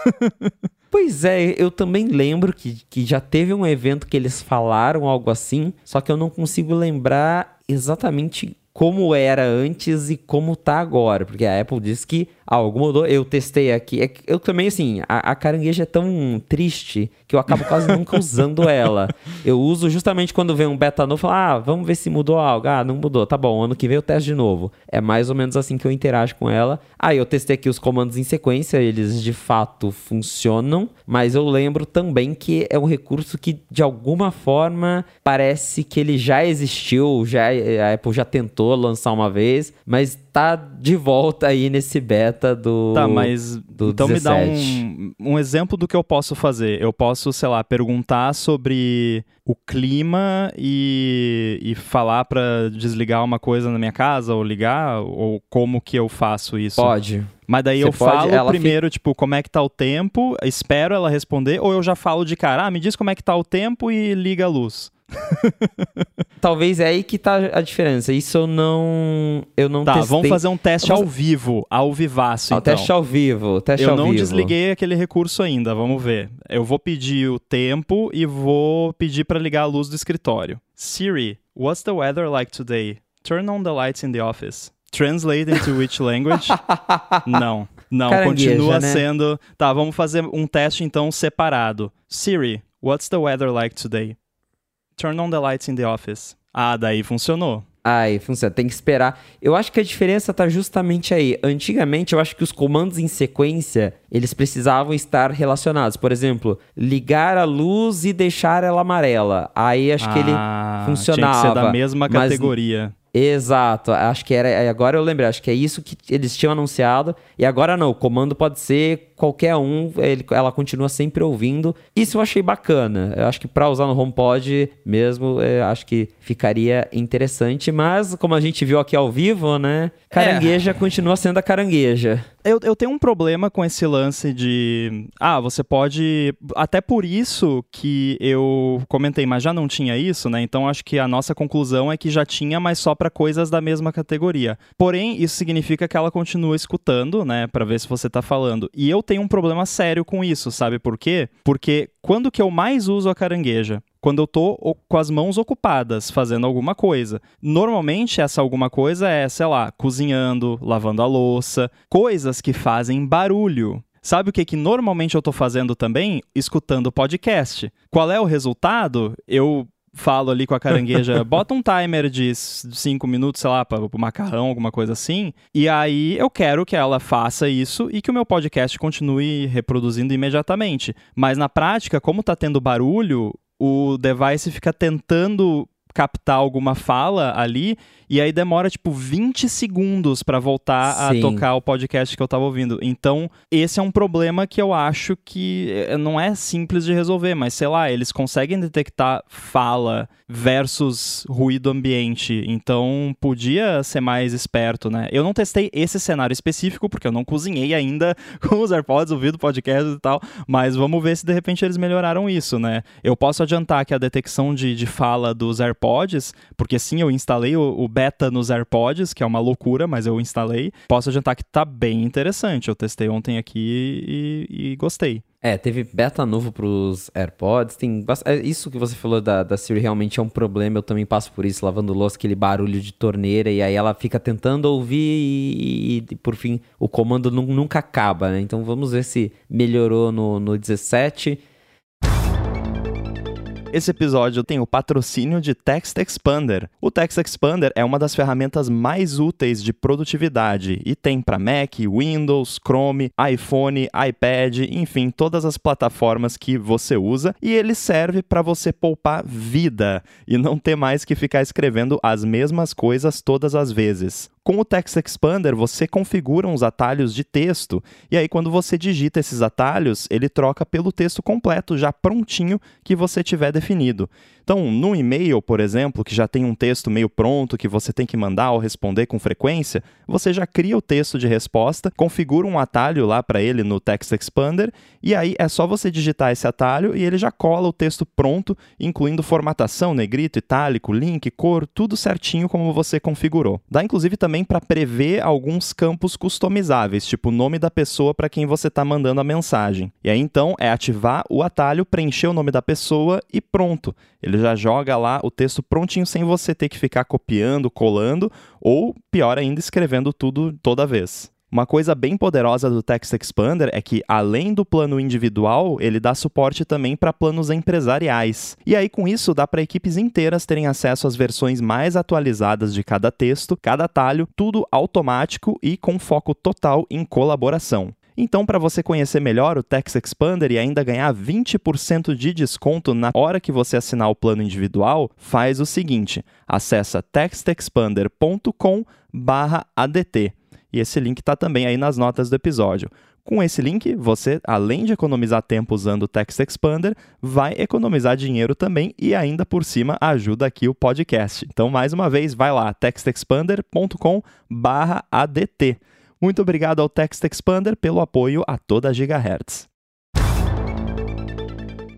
Pois é, eu também lembro que, que já teve um evento que eles falaram algo assim, só que eu não consigo lembrar exatamente como era antes e como tá agora, porque a Apple disse que algo mudou. Eu testei aqui, é eu também assim, a, a carangueja é tão triste que eu acabo quase nunca usando ela. Eu uso justamente quando vem um beta novo, falo, ah, vamos ver se mudou algo. Ah, não mudou, tá bom, ano que vem eu testo de novo. É mais ou menos assim que eu interajo com ela. Ah, eu testei aqui os comandos em sequência, eles de fato funcionam, mas eu lembro também que é um recurso que de alguma forma parece que ele já existiu, já a Apple já tentou lançar uma vez, mas tá de volta aí nesse beta do Tá, mas do então me dá 17. um, um exemplo do que eu posso fazer. Eu posso, sei lá, perguntar sobre o clima e, e falar pra desligar uma coisa na minha casa ou ligar ou como que eu faço isso. Pode. Mas daí Você eu pode- falo primeiro, tipo, como é que tá o tempo, espero ela responder, ou eu já falo de cara, ah, me diz como é que tá o tempo e liga a luz. Talvez é aí que tá a diferença. Isso eu não eu não Tá, testei. vamos fazer um teste Vamos- ao vivo, ao vivaço, Ah, então. teste ao vivo, teste Eu ao não vivo. desliguei aquele recurso ainda, vamos ver. Eu vou pedir o tempo e vou pedir para ligar a luz do escritório. Siri, what's the weather like today? Turn on the lights in the office. Translate into which language? não. Não, Carangueja, continua né? sendo. Tá, vamos fazer um teste então separado. Siri, what's the weather like today? Turn on the lights in the office. Ah, daí funcionou. Aí, funciona. Tem que esperar. Eu acho que a diferença tá justamente aí. Antigamente, eu acho que os comandos em sequência, eles precisavam estar relacionados. Por exemplo, ligar a luz e deixar ela amarela. Aí acho que ele Ah, funcionava. Tinha que ser da mesma categoria. Exato, acho que era. Agora eu lembrei, acho que é isso que eles tinham anunciado. E agora não, o comando pode ser qualquer um, ele- ela continua sempre ouvindo. Isso eu achei bacana. Eu acho que para usar no HomePod mesmo, é, acho que ficaria interessante. Mas como a gente viu aqui ao vivo, né? Carangueja continua sendo a carangueja. Eu, eu tenho um problema com esse lance de. Ah, você pode. Até por isso que eu comentei, mas já não tinha isso, né? Então acho que a nossa conclusão é que já tinha, mas só para coisas da mesma categoria. Porém, isso significa que ela continua escutando, né? Pra ver se você tá falando. E eu tenho um problema sério com isso, sabe por quê? Porque quando que eu mais uso a carangueja? Quando eu tô com as mãos ocupadas fazendo alguma coisa. Normalmente essa alguma coisa é, sei lá, cozinhando, lavando a louça, coisas que fazem barulho. Sabe o que que normalmente eu tô fazendo também? Escutando podcast. Qual é o resultado? Eu falo ali com a carangueja, bota um timer de 5 minutos, sei lá, para o macarrão, alguma coisa assim. E aí eu quero que ela faça isso e que o meu podcast continue reproduzindo imediatamente. Mas na prática, como tá tendo barulho, o device fica tentando captar alguma fala ali e aí demora tipo 20 segundos para voltar Sim. a tocar o podcast que eu tava ouvindo. Então, esse é um problema que eu acho que eh, não é simples de resolver, mas sei lá, eles conseguem detectar fala versus ruído ambiente. Então, podia ser mais esperto, né? Eu não testei esse cenário específico porque eu não cozinhei ainda com os AirPods, ouvindo podcast e tal, mas vamos ver se de repente eles melhoraram isso, né? Eu posso adiantar que a detecção de, de fala dos AirPods, porque sim, eu instalei o, o beta nos AirPods, que é uma loucura, mas eu instalei. Posso adiantar que tá bem interessante. Eu testei ontem aqui e, e gostei. É, teve beta novo pros AirPods, tem é, isso que você falou da, da Siri realmente é um problema, eu também passo por isso, lavando louça, aquele barulho de torneira, e aí ela fica tentando ouvir e, e, e por fim, o comando nunca acaba, né? Então vamos ver se melhorou no, no 17 esse episódio tem o patrocínio de Text Expander. O Text Expander é uma das ferramentas mais úteis de produtividade e tem para Mac, Windows, Chrome, iPhone, iPad, enfim, todas as plataformas que você usa e ele serve para você poupar vida e não ter mais que ficar escrevendo as mesmas coisas todas as vezes. Com o Text Expander, você configura uns atalhos de texto, e aí quando você digita esses atalhos, ele troca pelo texto completo, já prontinho, que você tiver definido. Então, no e-mail, por exemplo, que já tem um texto meio pronto que você tem que mandar ou responder com frequência, você já cria o texto de resposta, configura um atalho lá para ele no Text Expander, e aí é só você digitar esse atalho e ele já cola o texto pronto, incluindo formatação, negrito, itálico, link, cor, tudo certinho como você configurou. Dá inclusive também para prever alguns campos customizáveis, tipo o nome da pessoa para quem você está mandando a mensagem. E aí então é ativar o atalho, preencher o nome da pessoa e pronto. Ele já joga lá o texto prontinho sem você ter que ficar copiando, colando ou, pior ainda, escrevendo tudo toda vez. Uma coisa bem poderosa do Text Expander é que, além do plano individual, ele dá suporte também para planos empresariais. E aí, com isso, dá para equipes inteiras terem acesso às versões mais atualizadas de cada texto, cada atalho, tudo automático e com foco total em colaboração. Então, para você conhecer melhor o Text Expander e ainda ganhar 20% de desconto na hora que você assinar o plano individual, faz o seguinte: acessa textexpander.com/adt. E esse link está também aí nas notas do episódio. Com esse link, você, além de economizar tempo usando o Text Expander, vai economizar dinheiro também e ainda por cima ajuda aqui o podcast. Então, mais uma vez, vai lá, textexpander.com/adt. Muito obrigado ao Text Expander pelo apoio a toda a Gigahertz.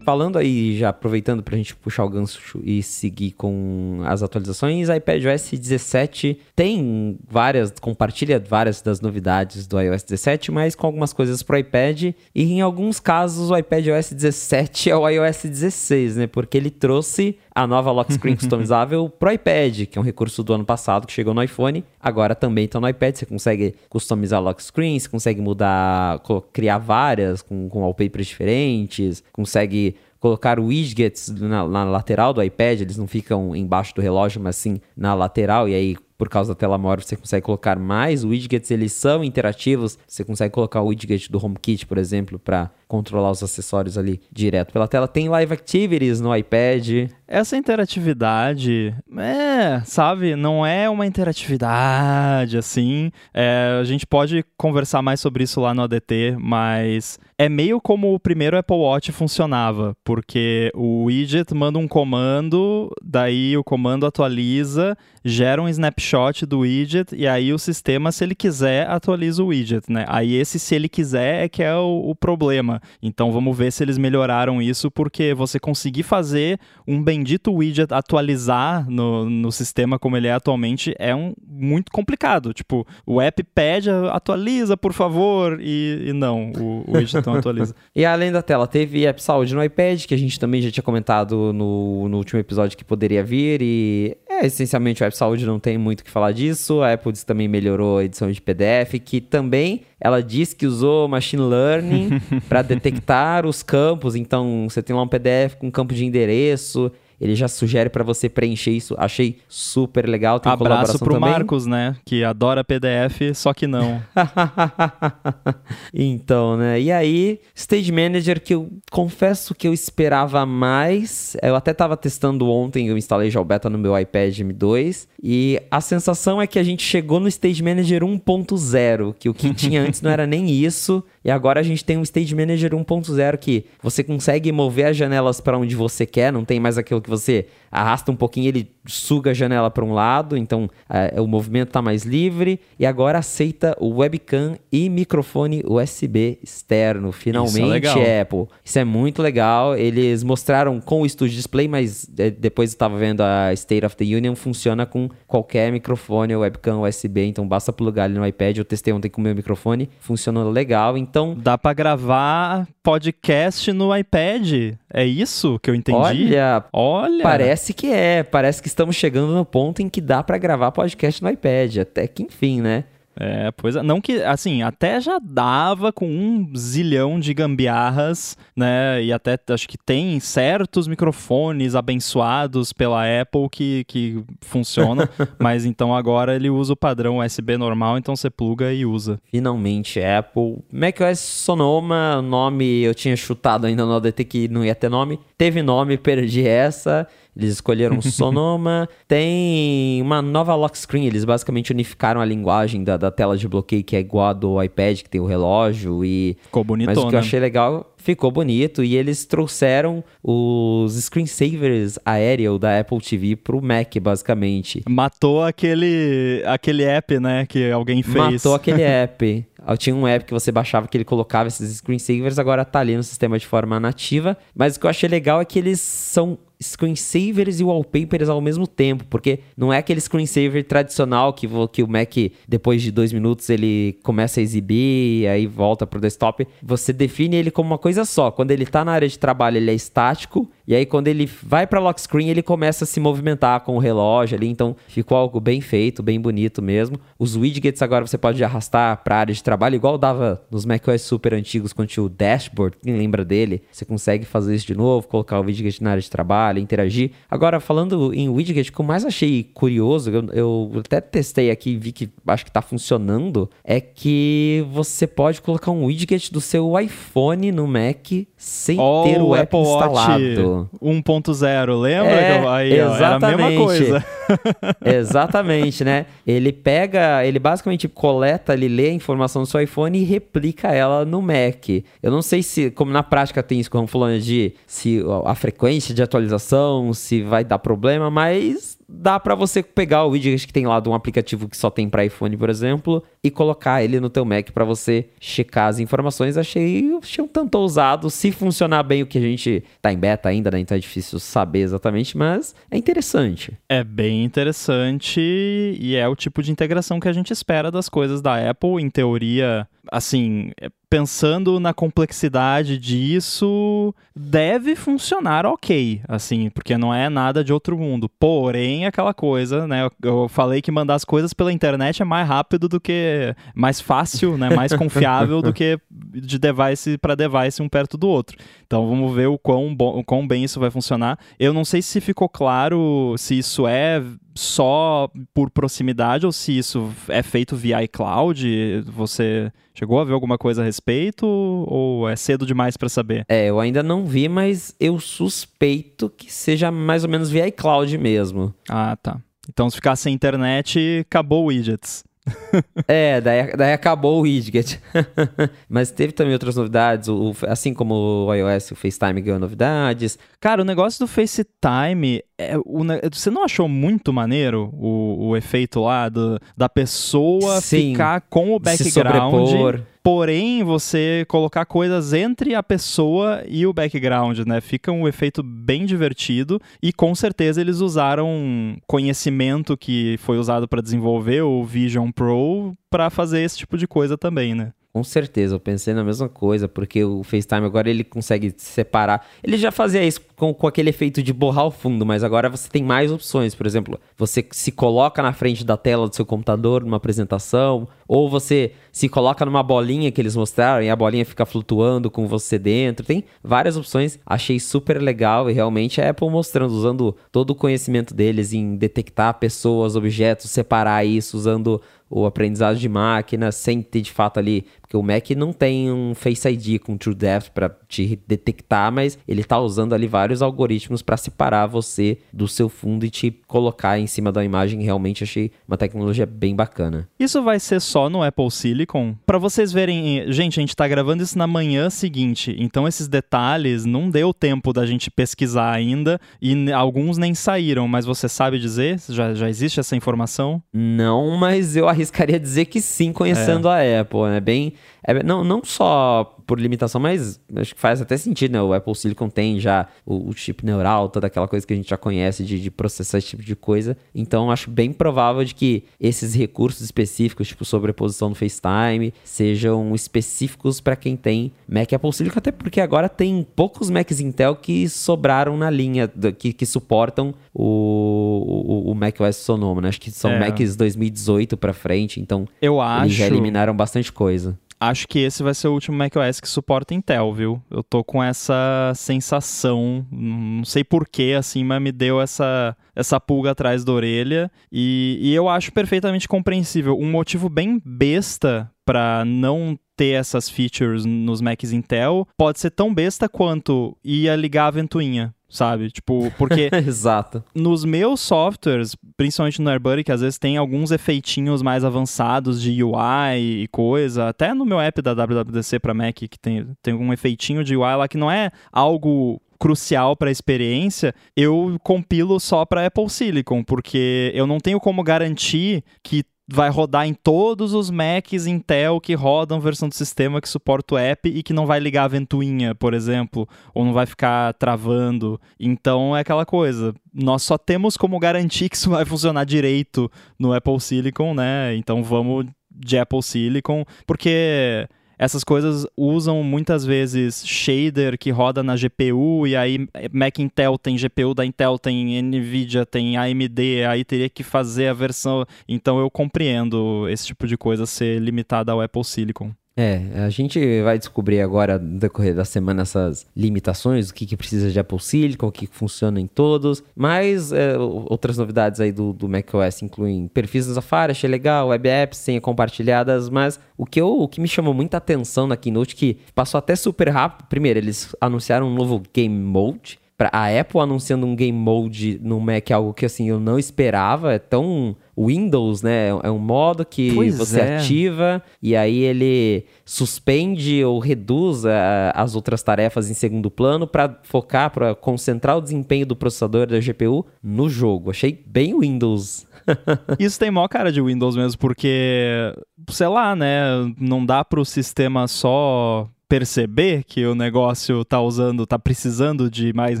Falando aí, já aproveitando para a gente puxar o gancho e seguir com as atualizações, iPadOS 17 tem várias, compartilha várias das novidades do iOS 17, mas com algumas coisas para o iPad. E em alguns casos, o iPadOS 17 é o iOS 16, né? Porque ele trouxe a nova lock screen customizável pro iPad, que é um recurso do ano passado que chegou no iPhone, agora também está no iPad. Você consegue customizar lock screen, você consegue mudar, criar várias com, com wallpapers diferentes, consegue colocar widgets na, na, lateral do iPad, eles não ficam embaixo do relógio, mas sim na lateral, e aí por causa da tela maior, você consegue colocar mais widgets, eles são interativos. Você consegue colocar o widget do HomeKit, por exemplo, para controlar os acessórios ali direto pela tela. Tem Live Activities no iPad. Essa interatividade, é, sabe, não é uma interatividade assim. É, a gente pode conversar mais sobre isso lá no ADT, mas é meio como o primeiro Apple Watch funcionava, porque o widget manda um comando, daí o comando atualiza, gera um snapshot do widget e aí o sistema, se ele quiser, atualiza o widget, né? Aí esse se ele quiser é que é o, o problema. Então vamos ver se eles melhoraram isso, porque você conseguir fazer um bendito widget atualizar no, no sistema como ele é atualmente é um, muito complicado. Tipo, o app pede, atualiza, por favor, e, e não, o, o widget não atualiza. e além da tela, teve App Saúde no iPad, que a gente também já tinha comentado no, no último episódio que poderia vir, e é, essencialmente o App Saúde não tem muito o que falar disso. A Apple também melhorou a edição de PDF, que também ela diz que usou machine learning para detectar os campos. Então, você tem lá um PDF com campo de endereço ele já sugere para você preencher isso. Achei super legal. Tem Abraço pro também. Marcos, né? Que adora PDF, só que não. então, né? E aí, Stage Manager que eu confesso que eu esperava mais. Eu até tava testando ontem, eu instalei já o beta no meu iPad M2 e a sensação é que a gente chegou no Stage Manager 1.0, que o que tinha antes não era nem isso. E agora a gente tem um Stage Manager 1.0 que você consegue mover as janelas para onde você quer, não tem mais aquilo que você arrasta um pouquinho, ele suga a janela para um lado, então é, o movimento está mais livre. E agora aceita o webcam e microfone USB externo. Finalmente, Isso é Apple. Isso é muito legal. Eles mostraram com o Studio Display, mas é, depois eu estava vendo a State of the Union, funciona com qualquer microfone ou webcam USB, então basta plugar ali no iPad. Eu testei ontem com o meu microfone, funcionou legal. Então. Dá para gravar podcast no iPad. É isso que eu entendi? Olha, olha. Parece que é. Parece que estamos chegando no ponto em que dá para gravar podcast no iPad. Até que enfim, né? É, pois é. Não que, assim, até já dava com um zilhão de gambiarras, né? E até acho que tem certos microfones abençoados pela Apple que, que funcionam, mas então agora ele usa o padrão USB normal, então você pluga e usa. Finalmente, Apple. macOS Sonoma, nome eu tinha chutado ainda no ADT que não ia ter nome. Teve nome, perdi essa. Eles escolheram Sonoma. Tem uma nova lock screen. Eles basicamente unificaram a linguagem da, da tela de bloqueio, que é igual a do iPad, que tem o relógio. E... Ficou bonitona. Mas o que eu achei legal ficou bonito e eles trouxeram os screensavers aéreo da Apple TV pro Mac, basicamente. Matou aquele, aquele app, né, que alguém fez. Matou aquele app. Tinha um app que você baixava que ele colocava esses screensavers, agora tá ali no sistema de forma nativa. Mas o que eu achei legal é que eles são screensavers e wallpapers ao mesmo tempo, porque não é aquele screensaver tradicional que, que o Mac, depois de dois minutos, ele começa a exibir e aí volta pro desktop. Você define ele como uma coisa só. Quando ele tá na área de trabalho, ele é estático, e aí quando ele vai para lock screen, ele começa a se movimentar com o relógio ali, então ficou algo bem feito, bem bonito mesmo. Os widgets agora você pode arrastar para área de trabalho, igual dava nos macOS super antigos quando tinha o dashboard, quem lembra dele? Você consegue fazer isso de novo, colocar o widget na área de trabalho interagir. Agora, falando em widget, o que eu mais achei curioso, eu, eu até testei aqui e vi que acho que está funcionando, é que você pode colocar um widget do seu iPhone no Mac sem oh, ter o, Apple instalado. 1.0, lembra? É, Aí, exatamente. Ó, a mesma coisa. exatamente, né? Ele pega, ele basicamente coleta, ele lê a informação do seu iPhone e replica ela no Mac. Eu não sei se, como na prática tem isso, como falando de se a frequência de atualização, se vai dar problema, mas dá para você pegar o widget que tem lá de um aplicativo que só tem para iPhone, por exemplo, e colocar ele no teu Mac para você checar as informações. Achei, achei um tanto ousado. Se funcionar bem, o que a gente tá em beta ainda, né? Então é difícil saber exatamente, mas é interessante. É bem interessante e é o tipo de integração que a gente espera das coisas da Apple. Em teoria, assim, pensando na complexidade disso, deve funcionar ok, assim, porque não é nada de outro mundo. Porém, aquela coisa, né? Eu falei que mandar as coisas pela internet é mais rápido do que. mais fácil, né? Mais confiável do que de device para device um perto do outro. Então vamos ver o quão, bom, o quão bem isso vai funcionar. Eu não sei se ficou claro se isso é só por proximidade ou se isso é feito via iCloud? Você chegou a ver alguma coisa a respeito ou é cedo demais para saber? É, eu ainda não vi, mas eu suspeito que seja mais ou menos via iCloud mesmo. Ah, tá. Então se ficar sem internet, acabou o widgets. é, daí, daí acabou o widget. Mas teve também outras novidades, o, assim como o iOS, o FaceTime ganhou novidades. Cara, o negócio do FaceTime, é, o, você não achou muito maneiro o, o efeito lá do, da pessoa Sim, ficar com o background? Porém você colocar coisas entre a pessoa e o background, né? Fica um efeito bem divertido e com certeza eles usaram conhecimento que foi usado para desenvolver o Vision Pro para fazer esse tipo de coisa também, né? Com certeza, eu pensei na mesma coisa, porque o FaceTime agora ele consegue separar. Ele já fazia isso com, com aquele efeito de borrar o fundo, mas agora você tem mais opções. Por exemplo, você se coloca na frente da tela do seu computador numa apresentação, ou você se coloca numa bolinha que eles mostraram e a bolinha fica flutuando com você dentro. Tem várias opções. Achei super legal e realmente a Apple mostrando, usando todo o conhecimento deles em detectar pessoas, objetos, separar isso, usando o aprendizado de máquina sem ter de fato ali porque o Mac não tem um Face ID com TrueDepth para te detectar, mas ele está usando ali vários algoritmos para separar você do seu fundo e te colocar em cima da imagem. Realmente achei uma tecnologia bem bacana. Isso vai ser só no Apple Silicon? Para vocês verem, gente, a gente está gravando isso na manhã seguinte, então esses detalhes não deu tempo da gente pesquisar ainda e alguns nem saíram, mas você sabe dizer? Já, já existe essa informação? Não, mas eu arriscaria dizer que sim, conhecendo é. a Apple. É né? bem é, não, não só por limitação, mas acho que faz até sentido, né? O Apple Silicon tem já o, o chip neural, toda aquela coisa que a gente já conhece de, de, processar esse tipo de coisa. Então, acho bem provável de que esses recursos específicos, tipo sobreposição no FaceTime, sejam específicos para quem tem Mac Apple Silicon, até porque agora tem poucos Macs Intel que sobraram na linha, que, que suportam o, o, o macOS Sonoma, né? Acho que são é. Macs 2018 para frente, então eu acho... eles já eliminaram bastante coisa acho que esse vai ser o último macOS que suporta Intel, viu? Eu tô com essa sensação, não sei porquê, assim, mas me deu essa, essa pulga atrás da orelha. E, e eu acho perfeitamente compreensível. Um motivo bem besta para não ter essas features nos Macs Intel pode ser tão besta quanto ia ligar a ventoinha sabe? Tipo, porque Exato. nos meus softwares, principalmente no AirBuddy, que às vezes tem alguns efeitinhos mais avançados de UI e coisa, até no meu app da WWDC para Mac que tem tem um efeitinho de UI lá que não é algo crucial para a experiência, eu compilo só para Apple Silicon, porque eu não tenho como garantir que vai rodar em todos os Macs Intel que rodam versão do sistema que suporta o app e que não vai ligar a ventoinha, por exemplo, ou não vai ficar travando. Então é aquela coisa. Nós só temos como garantir que isso vai funcionar direito no Apple Silicon, né? Então vamos de Apple Silicon, porque essas coisas usam muitas vezes shader que roda na GPU e aí Mac Intel tem GPU da Intel, tem Nvidia, tem AMD, aí teria que fazer a versão. Então eu compreendo esse tipo de coisa ser limitada ao Apple Silicon. É, a gente vai descobrir agora no decorrer da semana essas limitações, o que, que precisa de Apple Silicon, o que, que funciona em todos. Mas é, outras novidades aí do, do macOS incluem perfis no Safari, achei legal, web apps, senha compartilhadas, mas o que, eu, o que me chamou muita atenção na Keynote, que passou até super rápido, primeiro, eles anunciaram um novo Game Mode, pra a Apple anunciando um game mode no Mac, algo que assim eu não esperava, é tão Windows, né? É um modo que pois você é. ativa e aí ele suspende ou reduz a, as outras tarefas em segundo plano para focar, para concentrar o desempenho do processador da GPU no jogo. Achei bem Windows. Isso tem maior cara de Windows mesmo, porque, sei lá, né? Não dá para o sistema só perceber que o negócio tá usando, tá precisando de mais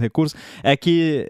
recursos, é que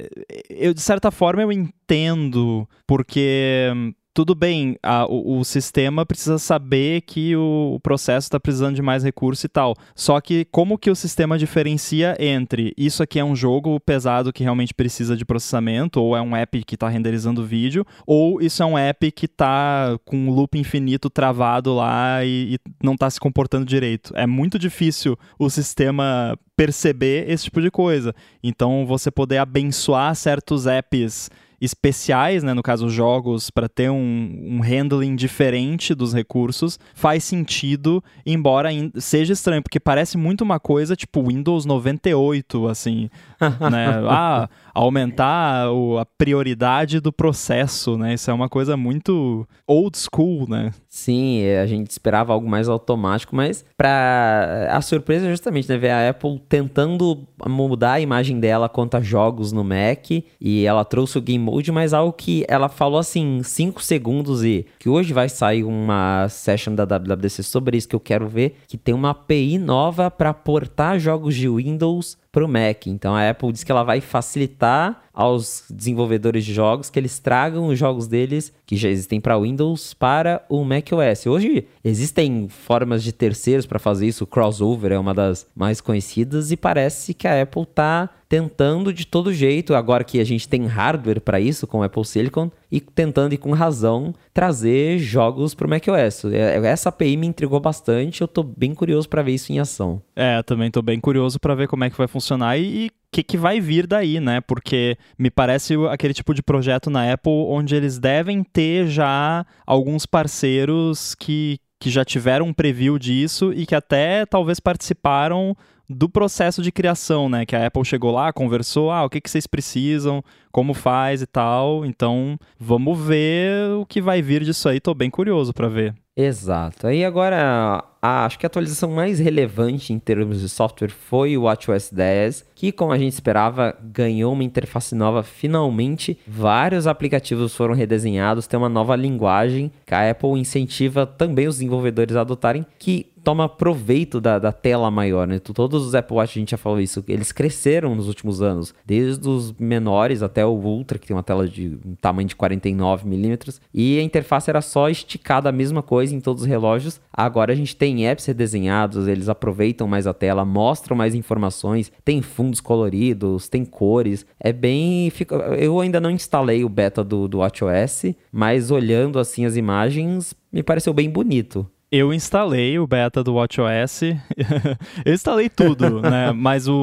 eu de certa forma eu entendo porque tudo bem, a, o, o, sistema precisa saber que o, o processo está precisando de mais recurso e tal. Só que como que o sistema diferencia entre isso aqui é um jogo pesado que realmente precisa de processamento, ou é um app que está renderizando vídeo, ou isso é um app que está com um loop infinito travado lá e, e não está se comportando direito. É muito difícil o sistema perceber esse tipo de coisa. Então você poder abençoar certos apps especiais, né, no caso jogos, para ter um, um, handling diferente dos recursos, faz sentido, embora seja estranho, porque parece muito uma coisa tipo Windows 98, assim, né? Ah, aumentar o, a prioridade do processo, né? Isso é uma coisa muito old school, né? Sim, é, a gente esperava algo mais automático, mas para a surpresa é justamente né, ver a Apple tentando mudar a imagem dela quanto a jogos no Mac e ela trouxe o Game Mode, mas algo que ela falou assim 5 segundos e que hoje vai sair uma session da WWDC sobre isso que eu quero ver, que tem uma API nova para portar jogos de Windows para o Mac. Então a Apple diz que ela vai facilitar aos desenvolvedores de jogos que eles tragam os jogos deles que já existem para Windows para o macOS. Hoje existem formas de terceiros para fazer isso, o crossover é uma das mais conhecidas e parece que a Apple está tentando de todo jeito, agora que a gente tem hardware para isso com o Apple Silicon, e tentando e com razão trazer jogos para o macOS. É, essa API me intrigou bastante, eu estou bem curioso para ver isso em ação. É, também estou bem curioso para ver como é que vai funcionar e que, que vai vir daí, né? Porque me parece aquele tipo de projeto na Apple onde eles devem ter já alguns parceiros que, que já tiveram um preview disso e que até talvez participaram do processo de criação, né? Que a Apple chegou lá, conversou, ah, o que, que vocês precisam, como faz e tal. Então, vamos ver o que vai vir disso aí. Tô bem curioso para ver. Exato. Aí agora, a, acho que a atualização mais relevante em termos de software foi o WatchOS 10, que, como a gente esperava, ganhou uma interface nova finalmente. Vários aplicativos foram redesenhados, tem uma nova linguagem que a Apple incentiva também os desenvolvedores a adotarem, que toma proveito da, da tela maior, né? Todos os Apple Watch, a gente já falou isso, eles cresceram nos últimos anos, desde os menores até o Ultra, que tem uma tela de um tamanho de 49mm, e a interface era só esticada a mesma coisa em todos os relógios. Agora a gente tem apps redesenhados, eles aproveitam mais a tela, mostram mais informações, tem fundos coloridos, tem cores, é bem... Eu ainda não instalei o beta do, do WatchOS, mas olhando assim as imagens, me pareceu bem bonito. Eu instalei o beta do WatchOS. eu instalei tudo, né? Mas o,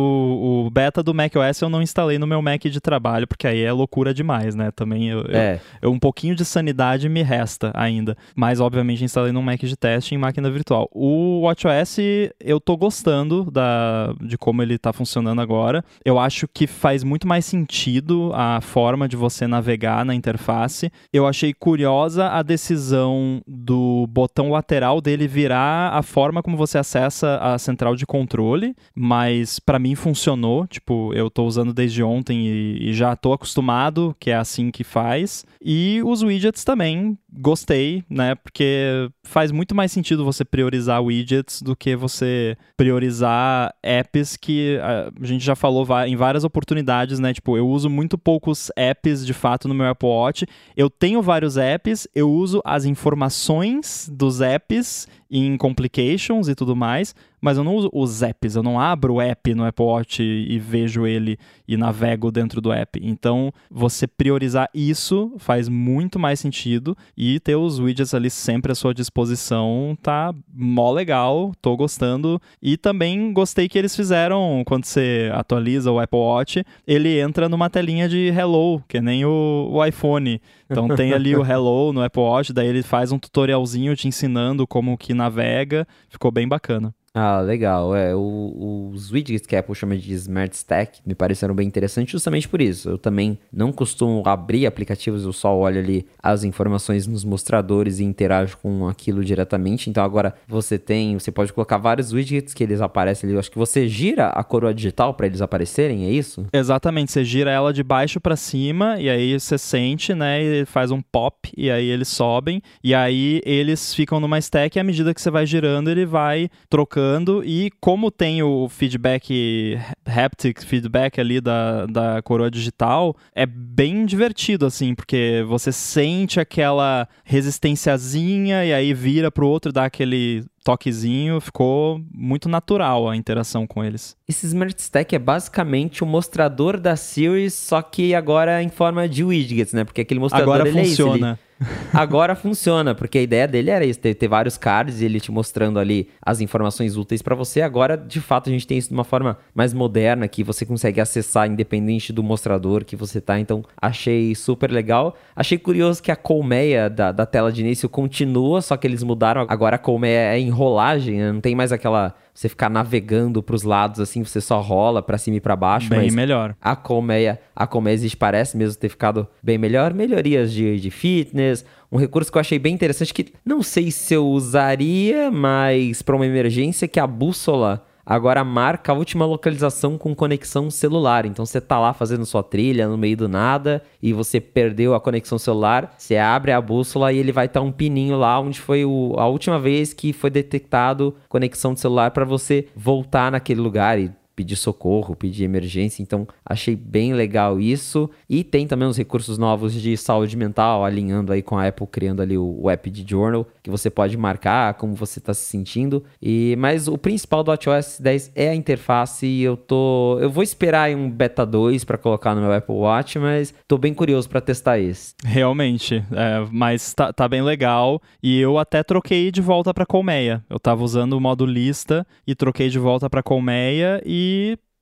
o, beta do macOS eu não instalei no meu Mac de trabalho, porque aí é loucura demais, né? Também eu, é. eu, eu, um pouquinho de sanidade me resta ainda. Mas, obviamente, instalei no Mac de teste em máquina virtual. O WatchOS, eu tô gostando da, de como ele tá funcionando agora. Eu acho que faz muito mais sentido a forma de você navegar na interface. Eu achei curiosa a decisão do botão lateral dele virar a forma como você acessa a central de controle, mas para mim funcionou. Tipo, eu tô usando desde ontem e, e já tô acostumado que é assim que faz. E os widgets também gostei, né? Porque faz muito mais sentido você priorizar widgets do que você priorizar apps que a gente já falou em várias oportunidades, né? Tipo, eu uso muito poucos apps de fato no meu Apple Watch. Eu tenho vários apps, eu uso as informações dos apps em complications e tudo mais, mas eu não uso os apps, eu não abro o app no Apple Watch e, e vejo ele e navego dentro do app. Então, você priorizar isso faz muito mais sentido e ter os widgets ali sempre à sua disposição tá mó legal, tô gostando. E também gostei que eles fizeram, quando você atualiza o Apple Watch, ele entra numa telinha de hello, que nem o, o iPhone. Então tem ali o hello no Apple Watch, daí ele faz um tutorialzinho te ensinando como que navega, ficou bem bacana. Ah, legal. É, o, os widgets que a Apple chama de Smart Stack me pareceram bem interessantes justamente por isso. Eu também não costumo abrir aplicativos, eu só olho ali as informações nos mostradores e interajo com aquilo diretamente. Então agora você tem, você pode colocar vários widgets que eles aparecem ali. Eu acho que você gira a coroa digital para eles aparecerem, é isso? Exatamente, você gira ela de baixo para cima e aí você sente, né, e faz um pop e aí eles sobem e aí eles ficam numa stack e à medida que você vai girando, ele vai trocando e como tem o feedback, haptic feedback ali da, da coroa digital, é bem divertido, assim, porque você sente aquela resistênciazinha e aí vira pro outro, dá aquele toquezinho, ficou muito natural a interação com eles. Esse Smart Stack é basicamente o mostrador da Series, só que agora em forma de widgets, né? Porque aquele mostrador agora ele funciona. É Agora funciona, porque a ideia dele era isso, ter, ter vários cards e ele te mostrando ali as informações úteis para você. Agora, de fato, a gente tem isso de uma forma mais moderna, que você consegue acessar independente do mostrador que você tá. Então, achei super legal. Achei curioso que a colmeia da, da tela de início continua, só que eles mudaram. Agora a colmeia é enrolagem, né? não tem mais aquela você ficar navegando para os lados assim, você só rola para cima e para baixo. Bem melhor. A colmeia, a colmeia existe, parece mesmo ter ficado bem melhor. Melhorias de, de fitness, um recurso que eu achei bem interessante que não sei se eu usaria, mas para uma emergência que a bússola agora marca a última localização com conexão celular. Então você tá lá fazendo sua trilha no meio do nada e você perdeu a conexão celular, você abre a bússola e ele vai estar tá um pininho lá onde foi o, a última vez que foi detectado conexão de celular para você voltar naquele lugar e pedir socorro, pedir emergência. Então, achei bem legal isso. E tem também os recursos novos de saúde mental, alinhando aí com a Apple, criando ali o, o app de Journal, que você pode marcar como você está se sentindo. E Mas o principal do WatchOS 10 é a interface. E eu tô. Eu vou esperar um beta 2 para colocar no meu Apple Watch, mas tô bem curioso para testar esse. Realmente, é, mas tá, tá, bem legal. E eu até troquei de volta para Colmeia. Eu tava usando o modo lista e troquei de volta para Colmeia e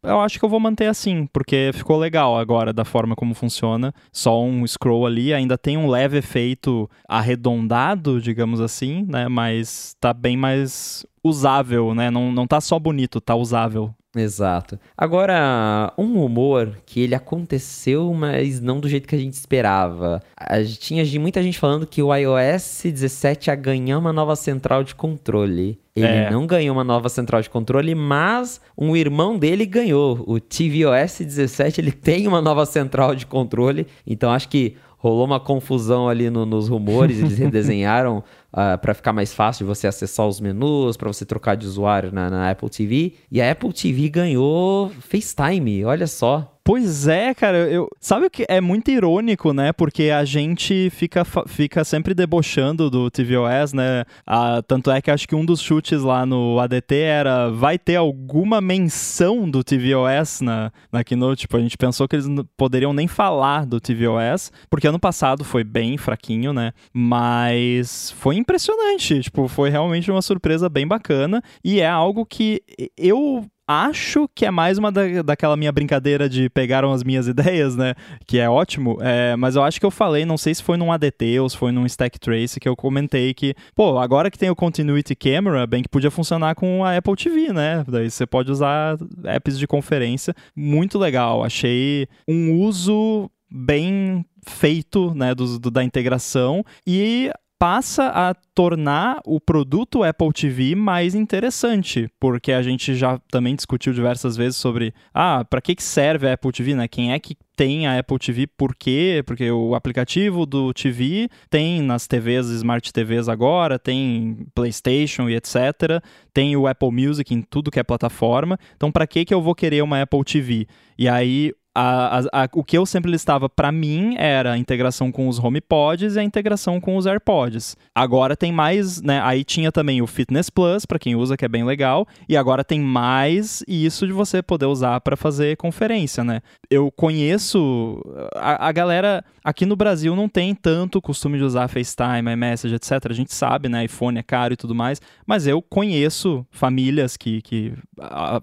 eu acho que eu vou manter assim, porque ficou legal agora da forma como funciona. Só um scroll ali, ainda tem um leve efeito arredondado, digamos assim, né? Mas tá bem mais usável, né? Não, não tá só bonito, tá usável. Exato. Agora, um rumor que ele aconteceu, mas não do jeito que a gente esperava. A, tinha muita gente falando que o iOS 17 ia ganhar uma nova central de controle. Ele é. não ganhou uma nova central de controle, mas um irmão dele ganhou. O tvOS 17 ele tem uma nova central de controle. Então acho que rolou uma confusão ali no, nos rumores, eles redesenharam uh, ah, para ficar mais fácil de você acessar os menus, para você trocar de usuário na, na Apple TV. E a Apple TV ganhou FaceTime, olha só. Pois é, cara, eu sabe o que é muito irônico, né? Porque a gente fica, fica sempre debochando do tvOS, né? Ah, tanto é que acho que um dos chutes lá no ADT era vai ter alguma menção do tvOS na, na Keynote. Tipo, a gente pensou que eles poderiam nem falar do tvOS, porque ano passado foi bem fraquinho, né? Mas foi impressionante, tipo, foi realmente uma surpresa bem bacana e é algo que eu acho que é mais uma da, daquela minha brincadeira de pegaram as minhas ideias, né? Que é ótimo. É, mas eu acho que eu falei, não sei se foi num ADT ou se foi num Stack Trace, que eu comentei que, pô, agora que tem o Continuity Camera, bem que podia funcionar com a Apple TV, né? Daí você pode usar apps de conferência. Muito legal. Achei um uso bem feito, né, do, do, da integração e passa a tornar o produto Apple TV mais interessante, porque a gente já também discutiu diversas vezes sobre, ah, para que que serve a Apple TV, né? Quem é que tem a Apple TV, por quê? Porque o aplicativo do TV tem nas TVs, Smart TVs agora, tem PlayStation e etc. Tem o Apple Music em tudo que é plataforma. Então, para que que eu vou querer uma Apple TV? E aí a, a, a, o que eu sempre listava para mim era a integração com os HomePods e a integração com os AirPods. Agora tem mais, né? Aí tinha também o Fitness Plus para quem usa, que é bem legal, e agora tem mais isso de você poder usar para fazer conferência, né? Eu conheço a, a, galera aqui no Brasil não tem tanto costume de usar FaceTime, iMessage, etc. A gente sabe, né? iPhone é caro e tudo mais, mas eu conheço famílias que, que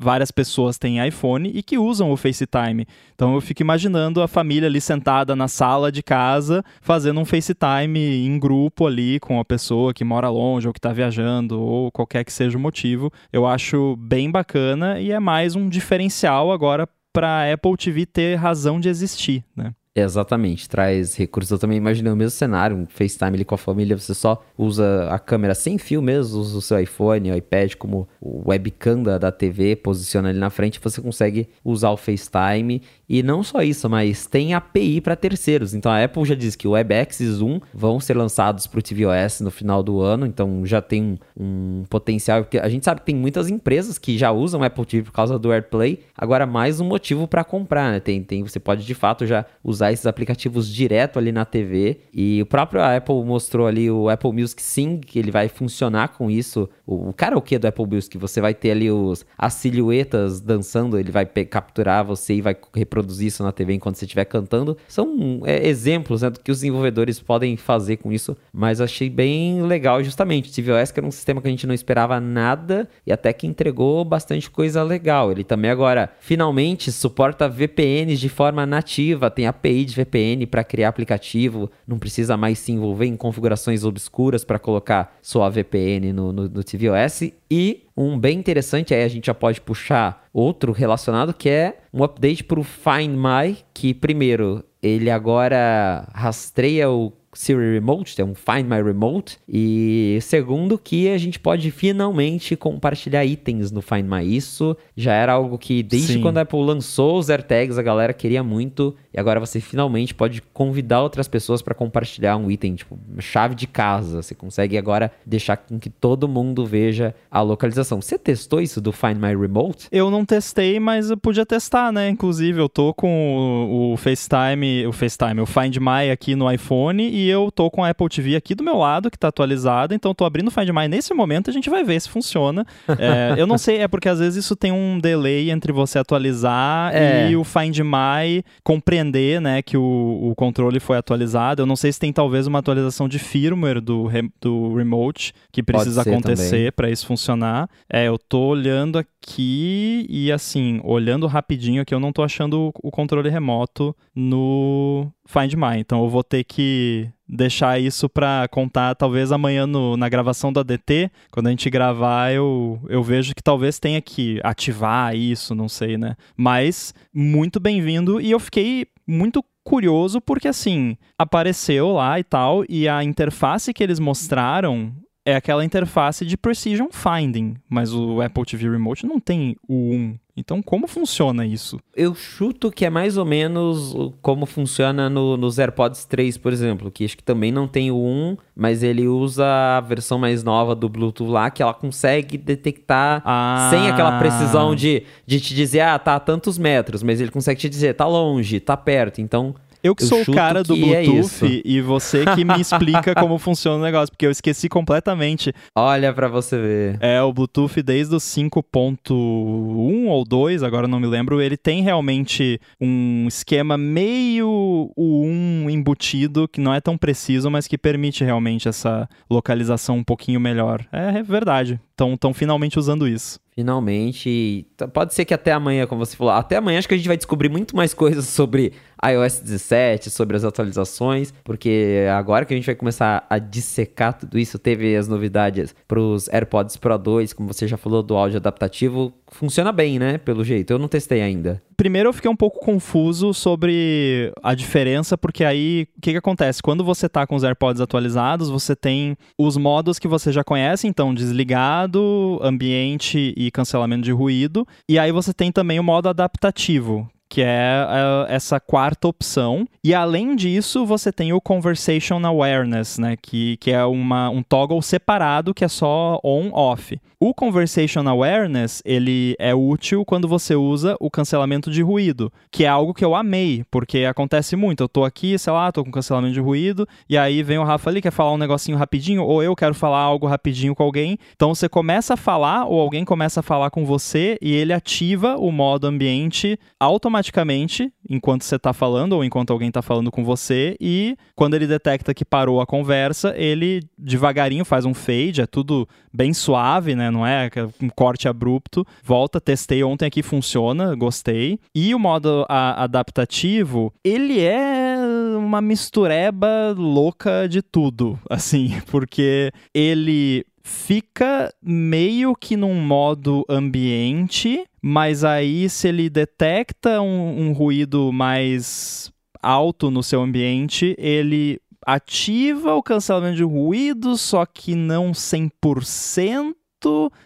várias pessoas têm iPhone e que usam o FaceTime. Então eu fico imaginando a família ali sentada na sala de casa, fazendo um FaceTime em grupo ali com a pessoa que mora longe ou que está viajando ou qualquer que seja o motivo. Eu acho bem bacana e é mais um diferencial agora para a Apple TV ter razão de existir, né? Exatamente, traz recursos. Eu também imaginei o mesmo cenário, um FaceTime ali com a família, você só usa a câmera sem fio mesmo, usa o seu iPhone, o iPad como o webcam da, da TV, posiciona ali na frente, você consegue usar o FaceTime e não só isso, mas tem API para terceiros. Então a Apple já diz que o WebEx e Zoom vão ser lançados para o tvOS no final do ano, então já tem um, um, potencial. Porque a gente sabe que tem muitas empresas que já usam Apple TV por causa do AirPlay. Agora mais um motivo para comprar, né? Tem, tem, você pode de fato já usar esses aplicativos direto ali na TV. E o próprio Apple mostrou ali o Apple Music Sing, que ele vai funcionar com isso. O, o karaokê do Apple Music, você vai ter ali os, as silhuetas dançando, ele vai capturar você e vai reproduzir reproduzir isso na TV enquanto você estiver cantando. São é, exemplos né, do que os desenvolvedores podem fazer com isso, mas achei bem legal justamente. tvOS que era um sistema que a gente não esperava nada e até que entregou bastante coisa legal. Ele também agora finalmente suporta VPNs de forma nativa, tem API de VPN para criar aplicativo, não precisa mais se envolver em configurações obscuras para colocar sua VPN no, no, no tvOS e um bem interessante, aí a gente já pode puxar outro relacionado, que é um update para o Find My, que primeiro, ele agora rastreia o Siri Remote, é um Find My Remote. E segundo, que a gente pode finalmente compartilhar itens no Find My. Isso já era algo que desde Sim. quando a Apple lançou os AirTags, a galera queria muito. E agora você finalmente pode convidar outras pessoas para compartilhar um item, tipo chave de casa. Você consegue agora deixar com que todo mundo veja a localização. Você testou isso do Find My Remote? Eu não testei, mas eu podia testar, né? Inclusive, eu tô com o, o FaceTime, o FaceTime, o Find My aqui no iPhone e eu tô com a Apple TV aqui do meu lado, que tá atualizada, então tô abrindo o Find My nesse momento, a gente vai ver se funciona. É, eu não sei, é porque às vezes isso tem um delay entre você atualizar é. e o Find My compreender, né, que o, o controle foi atualizado. Eu não sei se tem talvez uma atualização de firmware do, do remote que precisa acontecer para isso funcionar. É, eu tô olhando aqui e assim, olhando rapidinho aqui, eu não tô achando o controle remoto no Find My. Então eu vou ter que deixar isso para contar talvez amanhã no, na gravação do ADT, quando a gente gravar, eu, eu vejo que talvez tenha que ativar isso, não sei, né? Mas muito bem-vindo e eu fiquei muito curioso porque assim, apareceu lá e tal e a interface que eles mostraram é aquela interface de Precision Finding, mas o Apple TV Remote não tem o 1. Então, como funciona isso? Eu chuto que é mais ou menos como funciona no, nos AirPods 3, por exemplo, que acho que também não tem o 1, mas ele usa a versão mais nova do Bluetooth lá, que ela consegue detectar ah. sem aquela precisão de, de te dizer, ah, tá a tantos metros, mas ele consegue te dizer, tá longe, tá perto. Então, eu que eu sou o cara do é Bluetooth é e você que me explica como funciona o negócio, porque eu esqueci completamente. Olha para você ver. É, o Bluetooth desde o 5.1 ou 2, agora não me lembro, ele tem realmente um esquema meio o 1 embutido, que não é tão preciso, mas que permite realmente essa localização um pouquinho melhor. É, é verdade. Estão finalmente usando isso. Finalmente. Pode ser que até amanhã, como você falou, até amanhã acho que a gente vai descobrir muito mais coisas sobre iOS 17, sobre as atualizações, porque agora que a gente vai começar a dissecar tudo isso, teve as novidades para os AirPods Pro 2, como você já falou do áudio adaptativo, funciona bem, né? Pelo jeito. Eu não testei ainda. Primeiro eu fiquei um pouco confuso sobre a diferença, porque aí o que, que acontece? Quando você está com os AirPods atualizados, você tem os modos que você já conhece, então desligado, ambiente e cancelamento de ruído. E aí você tem também o modo adaptativo, que é uh, essa quarta opção. E além disso, você tem o Conversation Awareness, né, que, que é uma, um toggle separado que é só on-off. O Conversation Awareness, ele é útil quando você usa o cancelamento de ruído, que é algo que eu amei, porque acontece muito. Eu tô aqui, sei lá, tô com cancelamento de ruído, e aí vem o Rafa ali, quer falar um negocinho rapidinho, ou eu quero falar algo rapidinho com alguém. Então você começa a falar, ou alguém começa a falar com você, e ele ativa o modo ambiente automaticamente enquanto você está falando ou enquanto alguém está falando com você e quando ele detecta que parou a conversa, ele devagarinho faz um fade, é tudo bem suave, né? Não é um corte abrupto. Volta, testei ontem aqui, funciona, gostei. E o modo a, adaptativo, ele é uma mistureba louca de tudo, assim, porque ele fica meio que num modo ambiente, mas aí se ele detecta um, um ruído mais alto no seu ambiente, ele ativa o cancelamento de ruído, só que não 100%.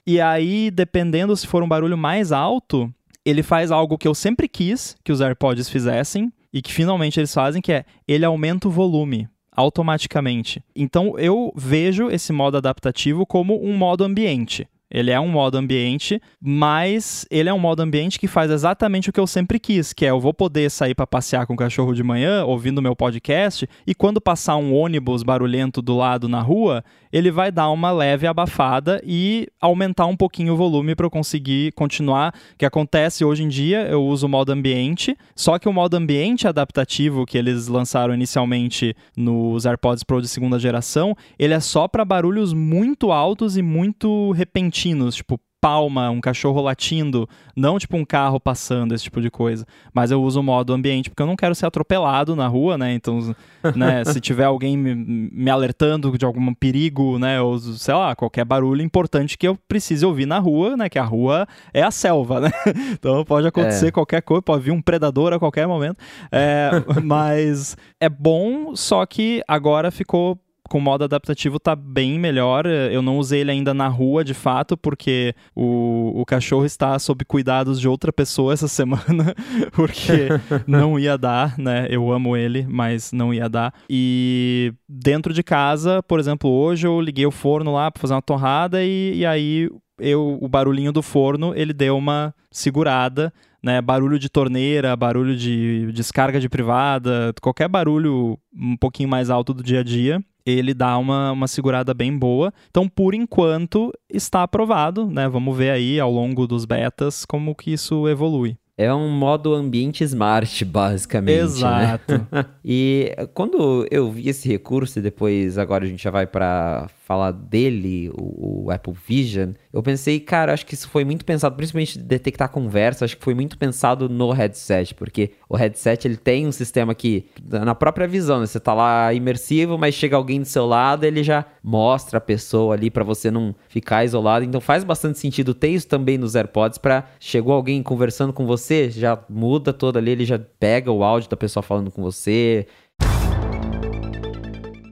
E aí, dependendo se for um barulho mais alto, ele faz algo que eu sempre quis que os AirPods fizessem e que finalmente eles fazem, que é ele aumenta o volume automaticamente. Então eu vejo esse modo adaptativo como um modo ambiente. Ele é um modo ambiente, mas ele é um modo ambiente que faz exatamente o que eu sempre quis, que é eu vou poder sair para passear com o cachorro de manhã, ouvindo meu podcast, e quando passar um ônibus barulhento do lado na rua, ele vai dar uma leve abafada e aumentar um pouquinho o volume para eu conseguir continuar. O que acontece hoje em dia, eu uso o modo ambiente, só que o modo ambiente adaptativo que eles lançaram inicialmente nos AirPods Pro de segunda geração, ele é só para barulhos muito altos e muito repentinos tipo palma, um cachorro latindo, não tipo um carro passando, esse tipo de coisa. Mas eu uso o modo ambiente porque eu não quero ser atropelado na rua, né? Então, né, se tiver alguém me, me, alertando de algum perigo, né, ou sei lá, qualquer barulho importante que eu precise ouvir na rua, né, que a rua é a selva, né? Então pode acontecer é. qualquer coisa, pode vir um predador a qualquer momento. É, mas é bom, só que agora ficou com modo adaptativo tá bem melhor. Eu não usei ele ainda na rua, de fato, porque o, o cachorro está sob cuidados de outra pessoa essa semana, porque não ia dar, né? Eu amo ele, mas não ia dar. E dentro de casa, por exemplo, hoje eu liguei o forno lá para fazer uma torrada e, e aí eu, o barulhinho do forno, ele deu uma segurada né, barulho de torneira, barulho de descarga de privada, qualquer barulho um pouquinho mais alto do dia a dia, ele dá uma, uma segurada bem boa. Então, por enquanto, está aprovado, né? Vamos ver aí ao longo dos betas como que isso evolui. É um modo ambiente smart, basicamente. Né? Exato. Né? e quando eu vi esse recurso, e depois agora a gente já vai para falar dele, o, o, Apple Vision, eu pensei, cara, acho que isso foi muito pensado, principalmente detectar conversa, acho que foi muito pensado no headset, porque o headset ele tem um sistema que, na própria visão, né, você tá lá imersivo, mas chega alguém do seu lado, ele já mostra a pessoa ali para você não ficar isolado, então faz bastante sentido ter isso também nos AirPods para chegou alguém conversando com você, já muda todo ali, ele já pega o áudio da pessoa falando com você,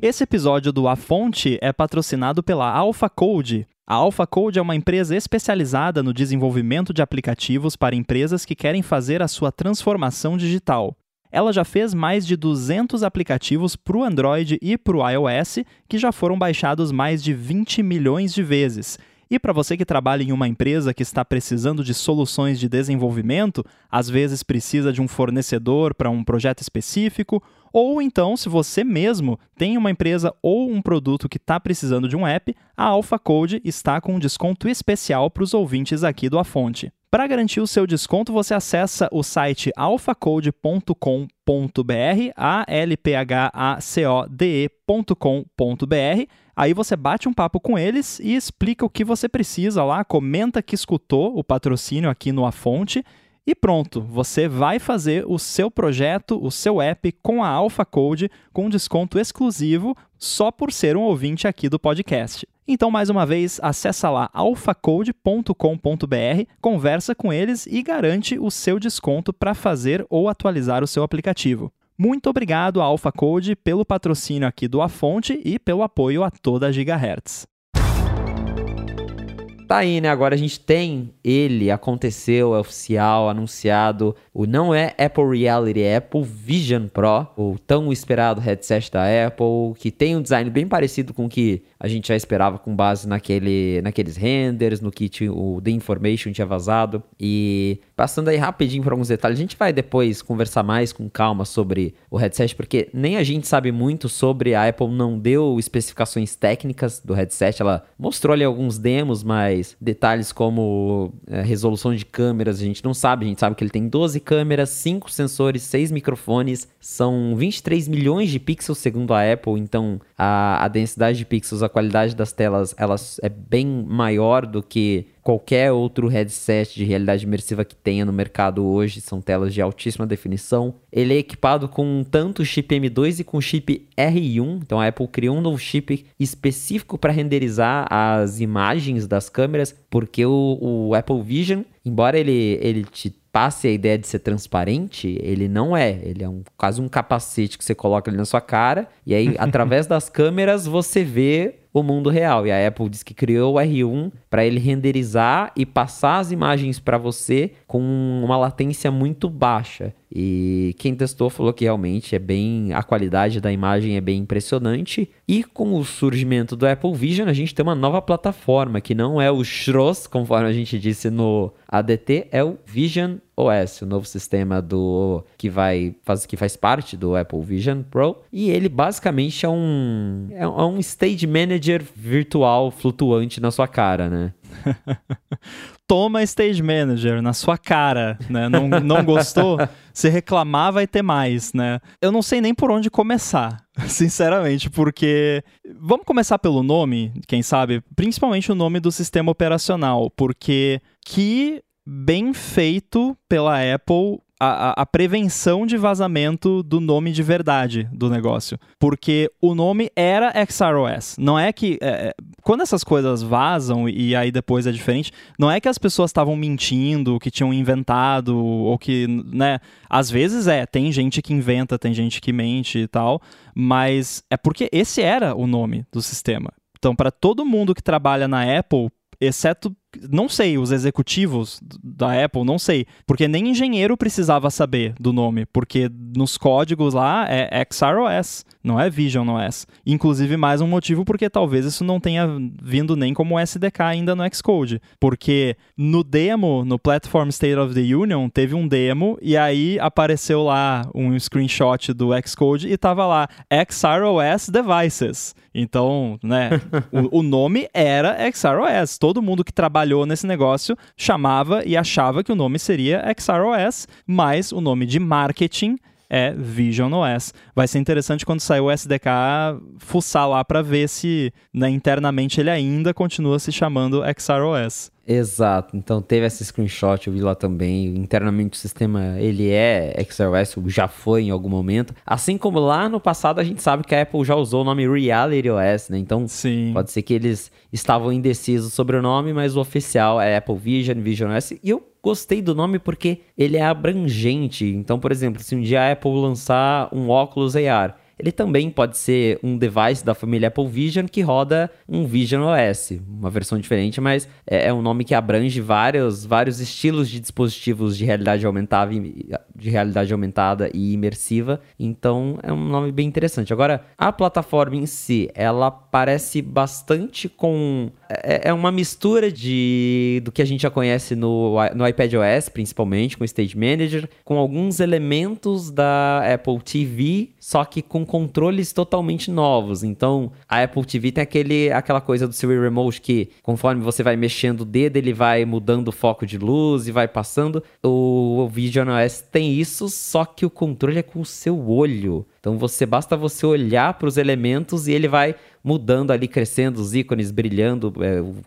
esse episódio do A Fonte é patrocinado pela Alpha Code. A Alpha Code é uma empresa especializada no desenvolvimento de aplicativos para empresas que querem fazer a sua transformação digital. Ela já fez mais de 200 aplicativos para o Android e para o iOS, que já foram baixados mais de 20 milhões de vezes. E para você que trabalha em uma empresa que está precisando de soluções de desenvolvimento, às vezes precisa de um fornecedor para um projeto específico, ou então, se você mesmo tem uma empresa ou um produto que está precisando de um app, a Alpha Code está com um desconto especial para os ouvintes aqui do A Fonte. Para garantir o seu desconto, você acessa o site alphacode.com.br, a l p h a c o d e.com.br. Aí você bate um papo com eles e explica o que você precisa lá, comenta que escutou o patrocínio aqui no A Fonte e pronto, você vai fazer o seu projeto, o seu app com a Alpha Code com desconto exclusivo só por ser um ouvinte aqui do podcast. Então, mais uma vez, acessa lá alphacode.com.br, conversa com eles e garante o seu desconto para fazer ou atualizar o seu aplicativo. Muito obrigado à Alpha Code pelo patrocínio aqui do A Fonte e pelo apoio a toda a Gigahertz tá aí, né? Agora a gente tem ele, aconteceu, é oficial, anunciado. O não é Apple Reality, é Apple Vision Pro, o tão esperado headset da Apple, que tem um design bem parecido com o que a gente já esperava com base naquele, naqueles renders, no que o The Information tinha vazado. E passando aí rapidinho por alguns detalhes, a gente vai depois conversar mais com calma sobre o headset, porque nem a gente sabe muito sobre, a Apple não deu especificações técnicas do headset, ela mostrou ali alguns demos, mas detalhes como é, resolução de câmeras, a gente não sabe. A gente sabe que ele tem 12 câmeras, 5 sensores, 6 microfones, são 23 milhões de pixels segundo a Apple, então a, a densidade de pixels, a qualidade das telas, elas é bem maior do que qualquer outro headset de realidade imersiva que tenha no mercado hoje, são telas de altíssima definição. Ele é equipado com tanto chip M2 e com chip R1, então a Apple criou um novo chip específico para renderizar as imagens das câmeras, porque o, o Apple Vision, embora ele, ele te passe a ideia de ser transparente, ele não é. Ele é um, quase um capacete que você coloca ali na sua cara, e aí, através das câmeras, você vê o mundo real. E a Apple diz que criou o R1 para ele renderizar e passar as imagens para você com uma latência muito baixa. E quem testou falou que realmente é bem a qualidade da imagem é bem impressionante. E com o surgimento do Apple Vision, a gente tem uma nova plataforma que não é o Schross, conforme a gente disse no ADT, é o Vision OS, o novo sistema do que vai faz que faz parte do Apple Vision Pro, e ele basicamente é um é um stage manager virtual flutuante na sua cara, né? Toma Stage Manager na sua cara, né? Não, não gostou? Se reclamar, vai ter mais, né? Eu não sei nem por onde começar, sinceramente, porque. Vamos começar pelo nome, quem sabe? Principalmente o nome do sistema operacional, porque que bem feito pela Apple a, a, prevenção de vazamento do nome de verdade do negócio. Porque o nome era XROS. Não é que. É, é, quando essas coisas vazam e aí depois é diferente, não é que as pessoas estavam mentindo, que tinham inventado, ou que, né? Às vezes é, tem gente que inventa, tem gente que mente e tal, mas é porque esse era o nome do sistema. Então, para todo mundo que trabalha na Apple, exceto não sei, os executivos da Apple, não sei, porque nem engenheiro precisava saber do nome, porque nos códigos lá é XROS, não é Vision OS. Inclusive mais um motivo porque talvez isso não tenha vindo nem como SDK ainda no Xcode, porque no demo, no Platform State of the Union, teve um demo e aí apareceu lá um screenshot do Xcode e tava lá XROS Devices. Então, né, o, o nome era XROS. Todo mundo que trabalhou nesse negócio chamava e achava que o nome seria XROS, mas o nome de marketing é Vision OS. Vai ser interessante quando sair o SDK fuçar lá para ver se né, internamente ele ainda continua se chamando XROS. Exato. Então teve esse screenshot, eu vi lá também. Internamente o sistema ele é XROS, já foi em algum momento. Assim como lá no passado a gente sabe que a Apple já usou o nome Reality OS, né? Então Sim. pode ser que eles estavam indecisos sobre o nome, mas o oficial é Apple Vision, Vision OS. E eu gostei do nome porque ele é abrangente. Então, por exemplo, se um dia a Apple lançar um óculos AR, ele também pode ser um device da família Apple Vision que roda um Vision OS, uma versão diferente, mas é, é um nome que abrange vários, vários estilos de dispositivos de realidade aumentada, de realidade aumentada e imersiva. Então é um nome bem interessante. Agora, a plataforma em si, ela parece bastante com é, é uma mistura de do que a gente já conhece no, no iPad OS, principalmente, com o Stage Manager, com alguns elementos da Apple TV, só que com controles totalmente novos. Então, a Apple TV tem aquele, aquela coisa do Siri Remote que, conforme você vai mexendo o dedo, ele vai mudando o foco de luz e vai passando. O, o Vision OS tem isso, só que o controle é com o seu olho. Então você basta você olhar para os elementos e ele vai mudando ali, crescendo, os ícones brilhando,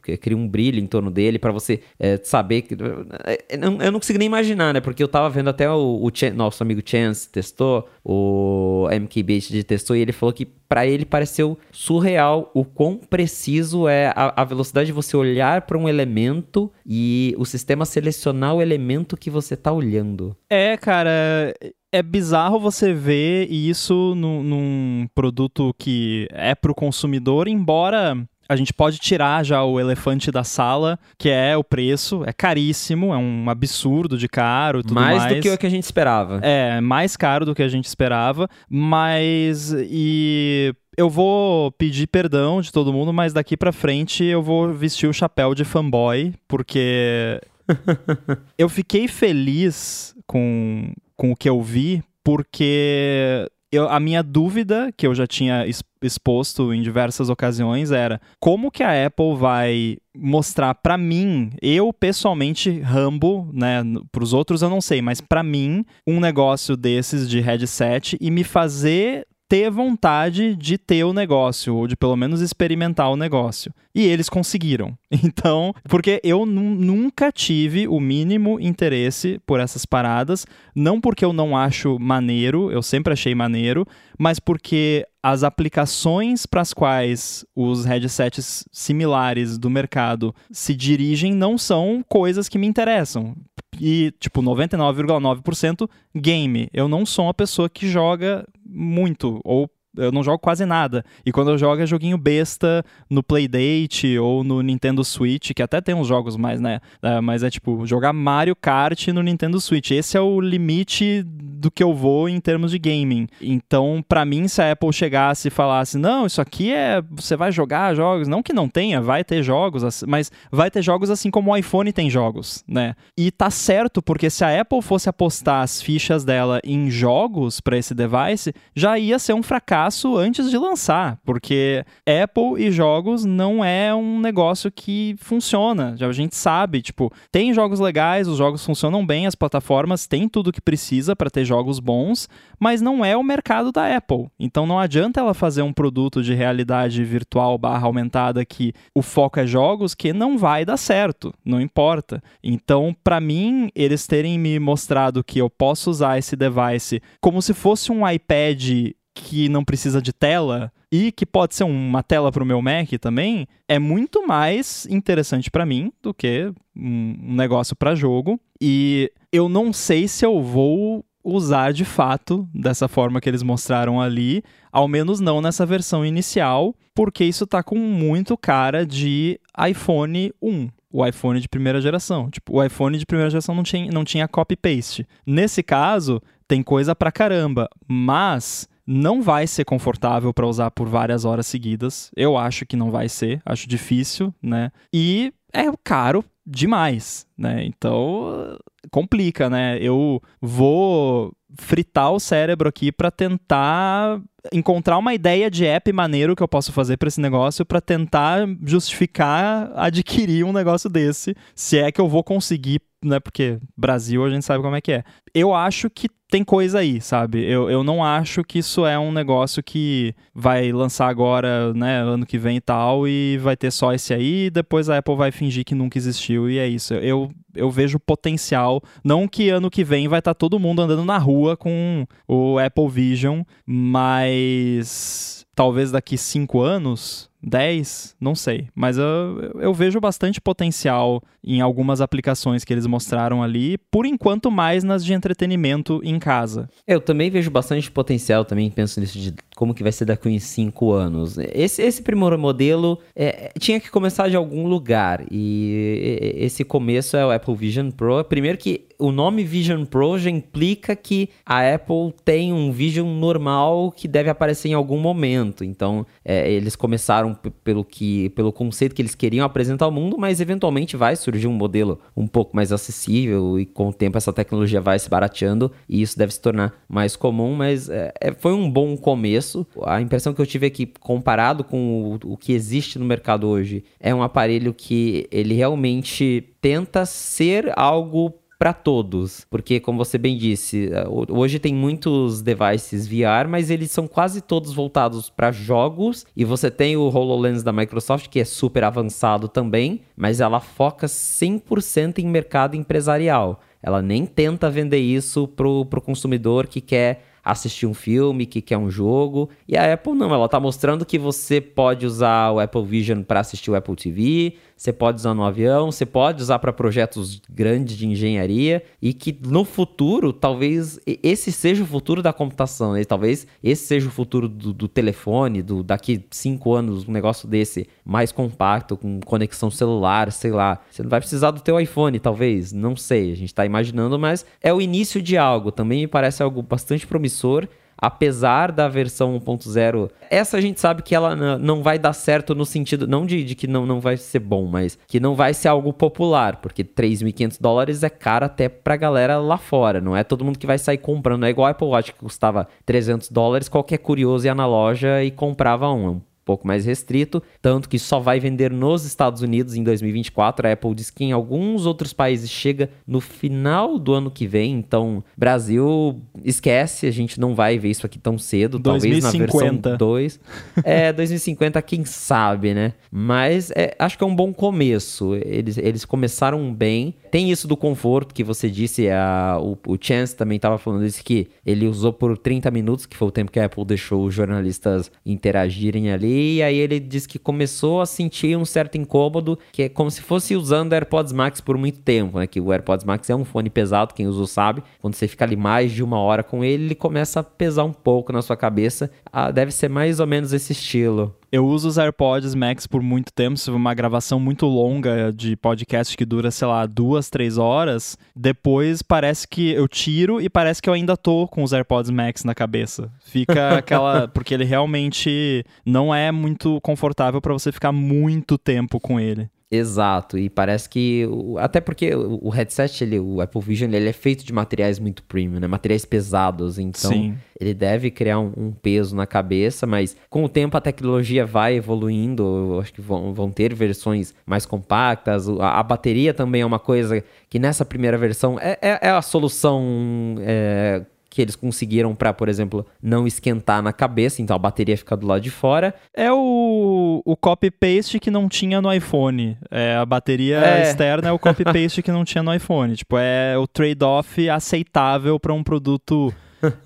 é, cria um brilho em torno dele para você é, saber que. É, eu não consigo nem imaginar, né? Porque eu tava vendo até o, o Ch nosso amigo Chance testou, o MKBHD testou e ele falou que para ele pareceu surreal o quão preciso é a, a velocidade de você olhar para um elemento e o sistema selecionar o elemento que você tá olhando. É, cara é bizarro você ver isso num, num produto que é para o consumidor, embora a gente pode tirar já o elefante da sala, que é o preço, é caríssimo, é um absurdo de caro, tudo mais. Mais do que o que a gente esperava. É, mais caro do que a gente esperava, mas e eu vou pedir perdão de todo mundo, mas daqui para frente eu vou vestir o chapéu de fanboy, porque eu fiquei feliz com com o que eu vi, porque eu, a minha dúvida, que eu já tinha exposto em diversas ocasiões, era como que a Apple vai mostrar para mim, eu pessoalmente, Rambo, né, para os outros eu não sei, mas para mim, um negócio desses de headset e me fazer ter vontade de ter o negócio, ou de pelo menos experimentar o negócio. E eles conseguiram. Então, porque eu nunca tive o mínimo interesse por essas paradas, não porque eu não acho maneiro, eu sempre achei maneiro, mas porque as aplicações para as quais os headsets similares do mercado se dirigem não são coisas que me interessam. E, tipo, 99,9% game. Eu não sou uma pessoa que joga muito ou eu não jogo quase nada. E quando eu jogo é joguinho besta no Playdate ou no Nintendo Switch, que até tem uns jogos mais, né? É, mas é tipo, jogar Mario Kart no Nintendo Switch. Esse é o limite do que eu vou em termos de gaming. Então, para mim, se a Apple chegasse e falasse, não, isso aqui é. Você vai jogar jogos. Não que não tenha, vai ter jogos, mas vai ter jogos assim como o iPhone tem jogos, né? E tá certo, porque se a Apple fosse apostar as fichas dela em jogos para esse device, já ia ser um fracasso fracasso antes de lançar, porque Apple e jogos não é um negócio que funciona. Já a gente sabe, tipo, tem jogos legais, os jogos funcionam bem, as plataformas têm tudo que precisa para ter jogos bons, mas não é o mercado da Apple. Então não adianta ela fazer um produto de realidade virtual barra aumentada que o foco é jogos que não vai dar certo, não importa. Então, para mim, eles terem me mostrado que eu posso usar esse device como se fosse um iPad que não precisa de tela e que pode ser uma tela para o meu Mac também, é muito mais interessante para mim do que um negócio para jogo. E eu não sei se eu vou usar de fato dessa forma que eles mostraram ali, ao menos não nessa versão inicial, porque isso tá com muito cara de iPhone 1 o iPhone de primeira geração. Tipo, o iPhone de primeira geração não tinha, não tinha copy-paste. Nesse caso, tem coisa pra caramba, mas não vai ser confortável para usar por várias horas seguidas. Eu acho que não vai ser, acho difícil, né? E é caro demais, né? Então complica, né? Eu vou fritar o cérebro aqui para tentar encontrar uma ideia de app maneiro que eu posso fazer para esse negócio para tentar justificar adquirir um negócio desse, se é que eu vou conseguir né? Porque Brasil a gente sabe como é que é. Eu acho que tem coisa aí, sabe? Eu, eu não acho que isso é um negócio que vai lançar agora, né, ano que vem e tal, e vai ter só esse aí, e depois a Apple vai fingir que nunca existiu, e é isso. Eu, eu vejo potencial. Não que ano que vem vai estar tá todo mundo andando na rua com o Apple Vision, mas talvez daqui cinco anos 10, não sei. Mas eu, eu vejo bastante potencial em algumas aplicações que eles mostraram ali, por enquanto mais nas de entretenimento em casa. Eu também vejo bastante potencial, também penso nisso de como que vai ser daqui em 5 anos. Esse, esse primeiro modelo é, tinha que começar de algum lugar, e esse começo é o Apple Vision Pro. Primeiro que o nome Vision Pro já implica que a Apple tem um Vision normal que deve aparecer em algum momento. Então, é, eles começaram pelo que pelo conceito que eles queriam apresentar ao mundo, mas eventualmente vai surgir um modelo um pouco mais acessível e com o tempo essa tecnologia vai se barateando e isso deve se tornar mais comum, mas é, é foi um bom começo. A impressão que eu tive é que comparado com o, o que existe no mercado hoje, é um aparelho que ele realmente tenta ser algo para todos, porque como você bem disse, eh, hoje tem muitos devices VR, mas eles são quase todos voltados para jogos e você tem o HoloLens da Microsoft que é super avançado também, mas ela foca 100% em mercado empresarial. Ela nem tenta vender isso pro, pro consumidor que quer assistir um filme, que quer um jogo. E a Apple não, ela está mostrando que você pode usar o Apple Vision para assistir o Apple TV, você pode usar no avião, você pode usar para projetos grandes de engenharia e que no futuro, talvez esse seja o futuro da computação, né? talvez esse seja o futuro do, do telefone, do daqui cinco anos, um negócio desse mais compacto, com conexão celular, sei lá. Você não vai precisar do teu iPhone, talvez, não sei, a gente está imaginando, mas é o início de algo. Também me parece algo bastante promissor apesar da versão 1.0, essa a gente sabe que ela não vai dar certo no sentido, não de, de que não, não vai ser bom, mas que não vai ser algo popular, porque 3.500 dólares é caro até pra galera lá fora, não é todo mundo que vai sair comprando, é igual a Apple Watch que custava 300 dólares, qualquer curioso ia na loja e comprava um, é um pouco mais restrito, tanto que só vai vender nos Estados Unidos em 2024. A Apple diz que em alguns outros países chega no final do ano que vem, então Brasil esquece, a gente não vai ver isso aqui tão cedo, 2050. talvez na versão 2. É, 2050 quem sabe, né? Mas é, acho que é um bom começo. Eles, eles começaram bem. Tem isso do conforto que você disse, a, o, o Chance também estava falando isso que ele usou por 30 minutos, que foi o tempo que a Apple deixou os jornalistas interagirem ali e aí ele disse que começou a sentir um certo incômodo, que é como se fosse usando AirPods Max por muito tempo, né? Que o AirPods Max é um fone pesado, quem usou sabe. Quando você fica ali mais de uma hora com ele, ele começa a pesar um pouco na sua cabeça. Ah, deve ser mais ou menos esse estilo. Eu uso os AirPods Max por muito tempo. Se for uma gravação muito longa de podcast que dura, sei lá, duas, três horas, depois parece que eu tiro e parece que eu ainda tô com os AirPods Max na cabeça. Fica aquela. porque ele realmente não é muito confortável para você ficar muito tempo com ele. Exato, e parece que. Até porque o headset, ele, o Apple Vision, ele é feito de materiais muito premium, né? Materiais pesados. Então, Sim. ele deve criar um, um, peso na cabeça, mas com o tempo a tecnologia vai evoluindo. Eu acho que vão, vão ter versões mais compactas. A, a bateria também é uma coisa que nessa primeira versão é, é, é a solução. É, que eles conseguiram para, por exemplo, não esquentar na cabeça, então a bateria fica do lado de fora. É o, o copy-paste que não tinha no iPhone. É, a bateria é. externa é o copy-paste que não tinha no iPhone. Tipo, é o trade-off aceitável para um produto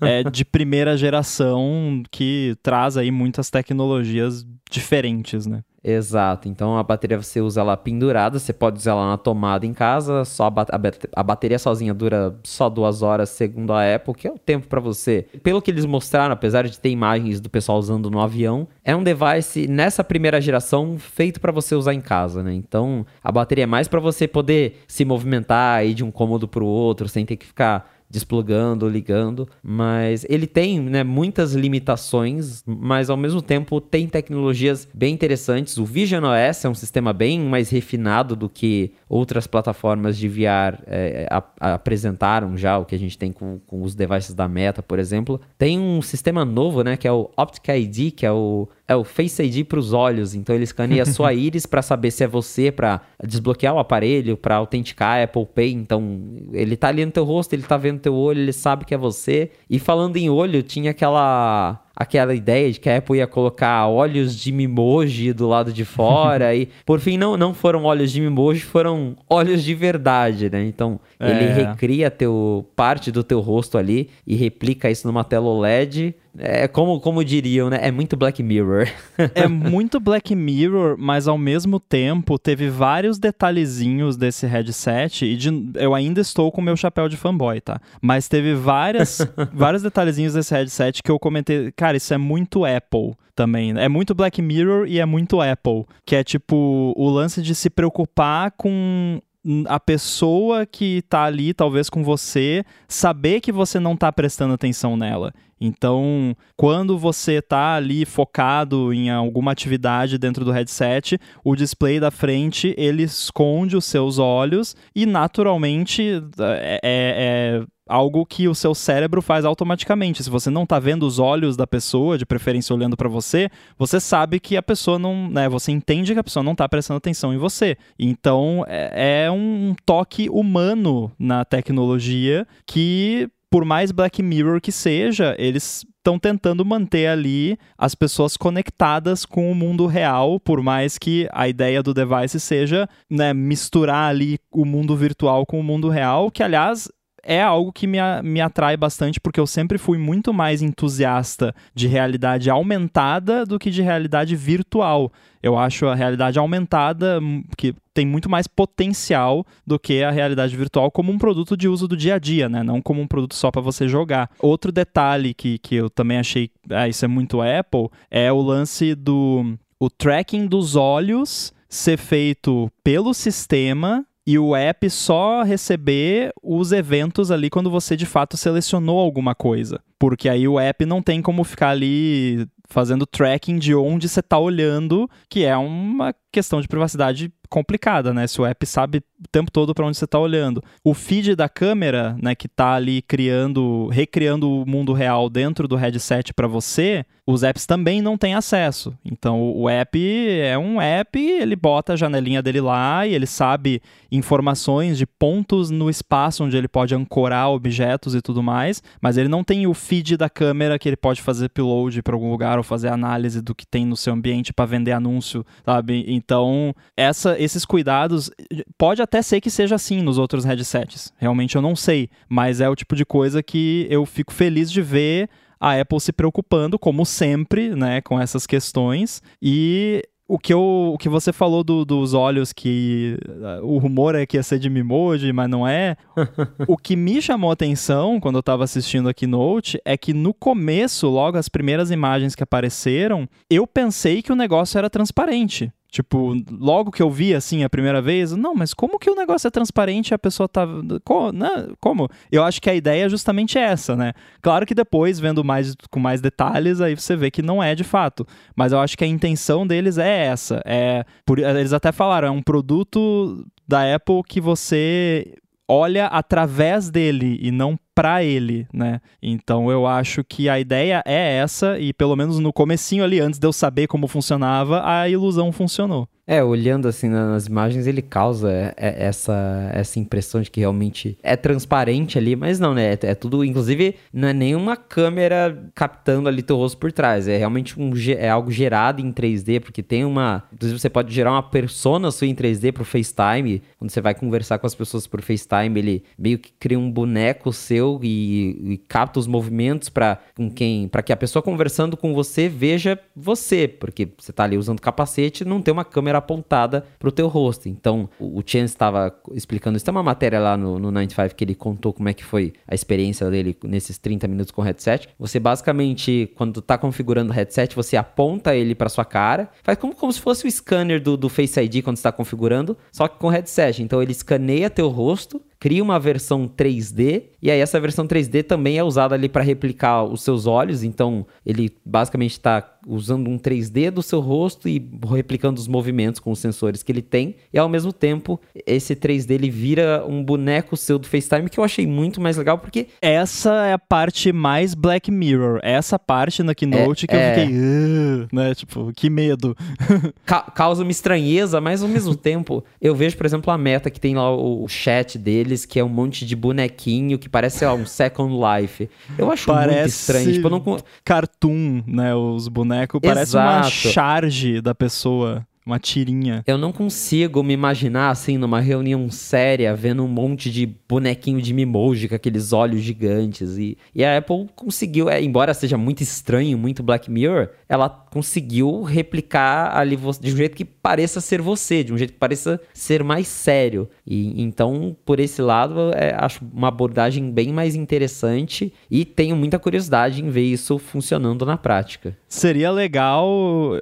é de primeira geração que traz aí muitas tecnologias diferentes, né? Exato. Então a bateria você usa ela pendurada, você pode usar ela na tomada em casa, só a, bat a bateria sozinha dura só duas horas, segundo a Apple, que é o tempo para você. Pelo que eles mostraram, apesar de ter imagens do pessoal usando no avião, é um device nessa primeira geração feito para você usar em casa, né? Então a bateria é mais para você poder se movimentar ir de um cômodo para o outro sem ter que ficar desplugando, ligando, mas ele tem né, muitas limitações, mas ao mesmo tempo tem tecnologias bem interessantes. O Vision OS é um sistema bem mais refinado do que outras plataformas de VR é, a, a, apresentaram já, o que a gente tem com, com os devices da Meta, por exemplo. Tem um sistema novo, né, que é o Optic ID, que é o é o Face ID para os olhos. Então ele escaneia a sua íris para saber se é você, para desbloquear o aparelho, para autenticar Apple Pay. Então ele tá ali no teu rosto, ele tá vendo teu olho, ele sabe que é você. E falando em olho, tinha aquela aquela ideia de que a Apple ia colocar olhos de Mimoji do lado de fora e por fim não não foram olhos de Mimoji, foram olhos de verdade, né? Então, é. ele recria teu parte do teu rosto ali e replica isso numa tela OLED é como, como diriam, né? É muito Black Mirror. é muito Black Mirror, mas ao mesmo tempo teve vários detalhezinhos desse headset e de, eu ainda estou com meu chapéu de fanboy, tá? Mas teve várias, vários detalhezinhos desse headset que eu comentei, cara, isso é muito Apple também. É muito Black Mirror e é muito Apple, que é tipo o lance de se preocupar com a pessoa que tá ali, talvez com você, saber que você não tá prestando atenção nela. Então, quando você está ali focado em alguma atividade dentro do headset, o display da frente ele esconde os seus olhos e naturalmente é, é, é algo que o seu cérebro faz automaticamente. Se você não está vendo os olhos da pessoa, de preferência olhando para você, você sabe que a pessoa não, né, você entende que a pessoa não está prestando atenção em você. Então é, é um toque humano na tecnologia que por mais Black Mirror que seja, eles estão tentando manter ali as pessoas conectadas com o mundo real, por mais que a ideia do device seja né, misturar ali o mundo virtual com o mundo real, que aliás é algo que me, me atrai bastante, porque eu sempre fui muito mais entusiasta de realidade aumentada do que de realidade virtual. Eu acho a realidade aumentada hum, que tem muito mais potencial do que a realidade virtual como um produto de uso do dia a dia, né? Não como um produto só para você jogar. Outro detalhe que, que eu também achei, ah, isso é muito Apple, é o lance do o tracking dos olhos ser feito pelo sistema e o app só receber os eventos ali quando você de fato selecionou alguma coisa. Porque aí o app não tem como ficar ali fazendo tracking de onde você está olhando, que é uma questão de privacidade complicada, né? Se o app sabe o tempo todo para onde você está olhando. O feed da câmera, né, que está ali criando, recriando o mundo real dentro do headset para você, os apps também não têm acesso. Então o app é um app, ele bota a janelinha dele lá e ele sabe informações de pontos no espaço onde ele pode ancorar objetos e tudo mais, mas ele não tem o feed da câmera que ele pode fazer upload para algum lugar ou fazer análise do que tem no seu ambiente para vender anúncio, sabe? Então, essa, esses cuidados pode até ser que seja assim nos outros headsets. Realmente eu não sei, mas é o tipo de coisa que eu fico feliz de ver a Apple se preocupando, como sempre, né, com essas questões. E o que, eu, o que você falou do, dos olhos, que uh, o rumor é que ia ser de Mimoji, mas não é. o que me chamou a atenção quando eu estava assistindo a Keynote é que no começo, logo as primeiras imagens que apareceram, eu pensei que o negócio era transparente. Tipo, logo que eu vi assim a primeira vez, não, mas como que o negócio é transparente e a pessoa tá. Como? Né? como? Eu acho que a ideia é justamente essa, né? Claro que depois, vendo mais com mais detalhes, aí você vê que não é de fato. Mas eu acho que a intenção deles é essa. É, por, eles até falaram, é um produto da Apple que você olha através dele e não para ele, né? Então eu acho que a ideia é essa e pelo menos no comecinho ali antes de eu saber como funcionava, a ilusão funcionou. É, olhando assim nas imagens, ele causa é, é, essa, essa impressão de que realmente é transparente ali, mas não, né? É, é, tudo, inclusive, não é nenhuma câmera captando ali teu rosto por trás. É realmente um, é algo gerado em 3D, porque tem uma. Inclusive, você pode gerar uma persona sua em 3D pro FaceTime. Quando você vai conversar com as pessoas por FaceTime, ele meio que cria um boneco seu entendeu? E, e capta os movimentos para com quem, para que a pessoa conversando com você veja você, porque você tá ali usando capacete, não tem uma câmera apontada pro teu rosto. Então, o, o estava explicando isso, tem uma matéria lá no, no 95 que ele contou como é que foi a experiência dele nesses 30 minutos com o headset. Você basicamente, quando tá configurando o headset, você aponta ele para sua cara, faz como, como se fosse o scanner do, do Face ID quando está configurando, só que com headset. Então ele escaneia teu rosto cria uma versão 3D e aí essa versão 3D também é usada ali para replicar os seus olhos, então ele basicamente está usando um 3D do seu rosto e replicando os movimentos com os sensores que ele tem e ao mesmo tempo esse 3D ele vira um boneco seu do FaceTime que eu achei muito mais legal porque essa é a parte mais Black Mirror, essa parte na Keynote é, que é... eu fiquei, uh, né, tipo, que medo. Ca causa uma estranheza, mas ao mesmo tempo eu vejo, por exemplo, a meta que tem lá o chat dele que é um monte de bonequinho que parece, sei lá, um Second Life. Eu acho parece muito estranho. Tipo, não... Cartoon, né? Os bonecos. Parece uma charge da pessoa uma tirinha. Eu não consigo me imaginar assim numa reunião séria vendo um monte de bonequinho de Mimoji com aqueles olhos gigantes e, e a Apple conseguiu, é, embora seja muito estranho, muito Black Mirror, ela conseguiu replicar ali de um jeito que pareça ser você, de um jeito que pareça ser mais sério. E então, por esse lado, é, acho uma abordagem bem mais interessante e tenho muita curiosidade em ver isso funcionando na prática. Seria legal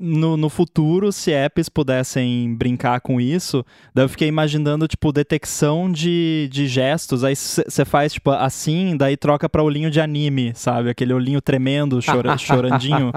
no, no futuro, se apps pudessem brincar com isso, daí eu fiquei imaginando, tipo, detecção de, de gestos, aí você faz, tipo, assim, daí troca pra olhinho de anime, sabe? Aquele olhinho tremendo, chora, chorandinho.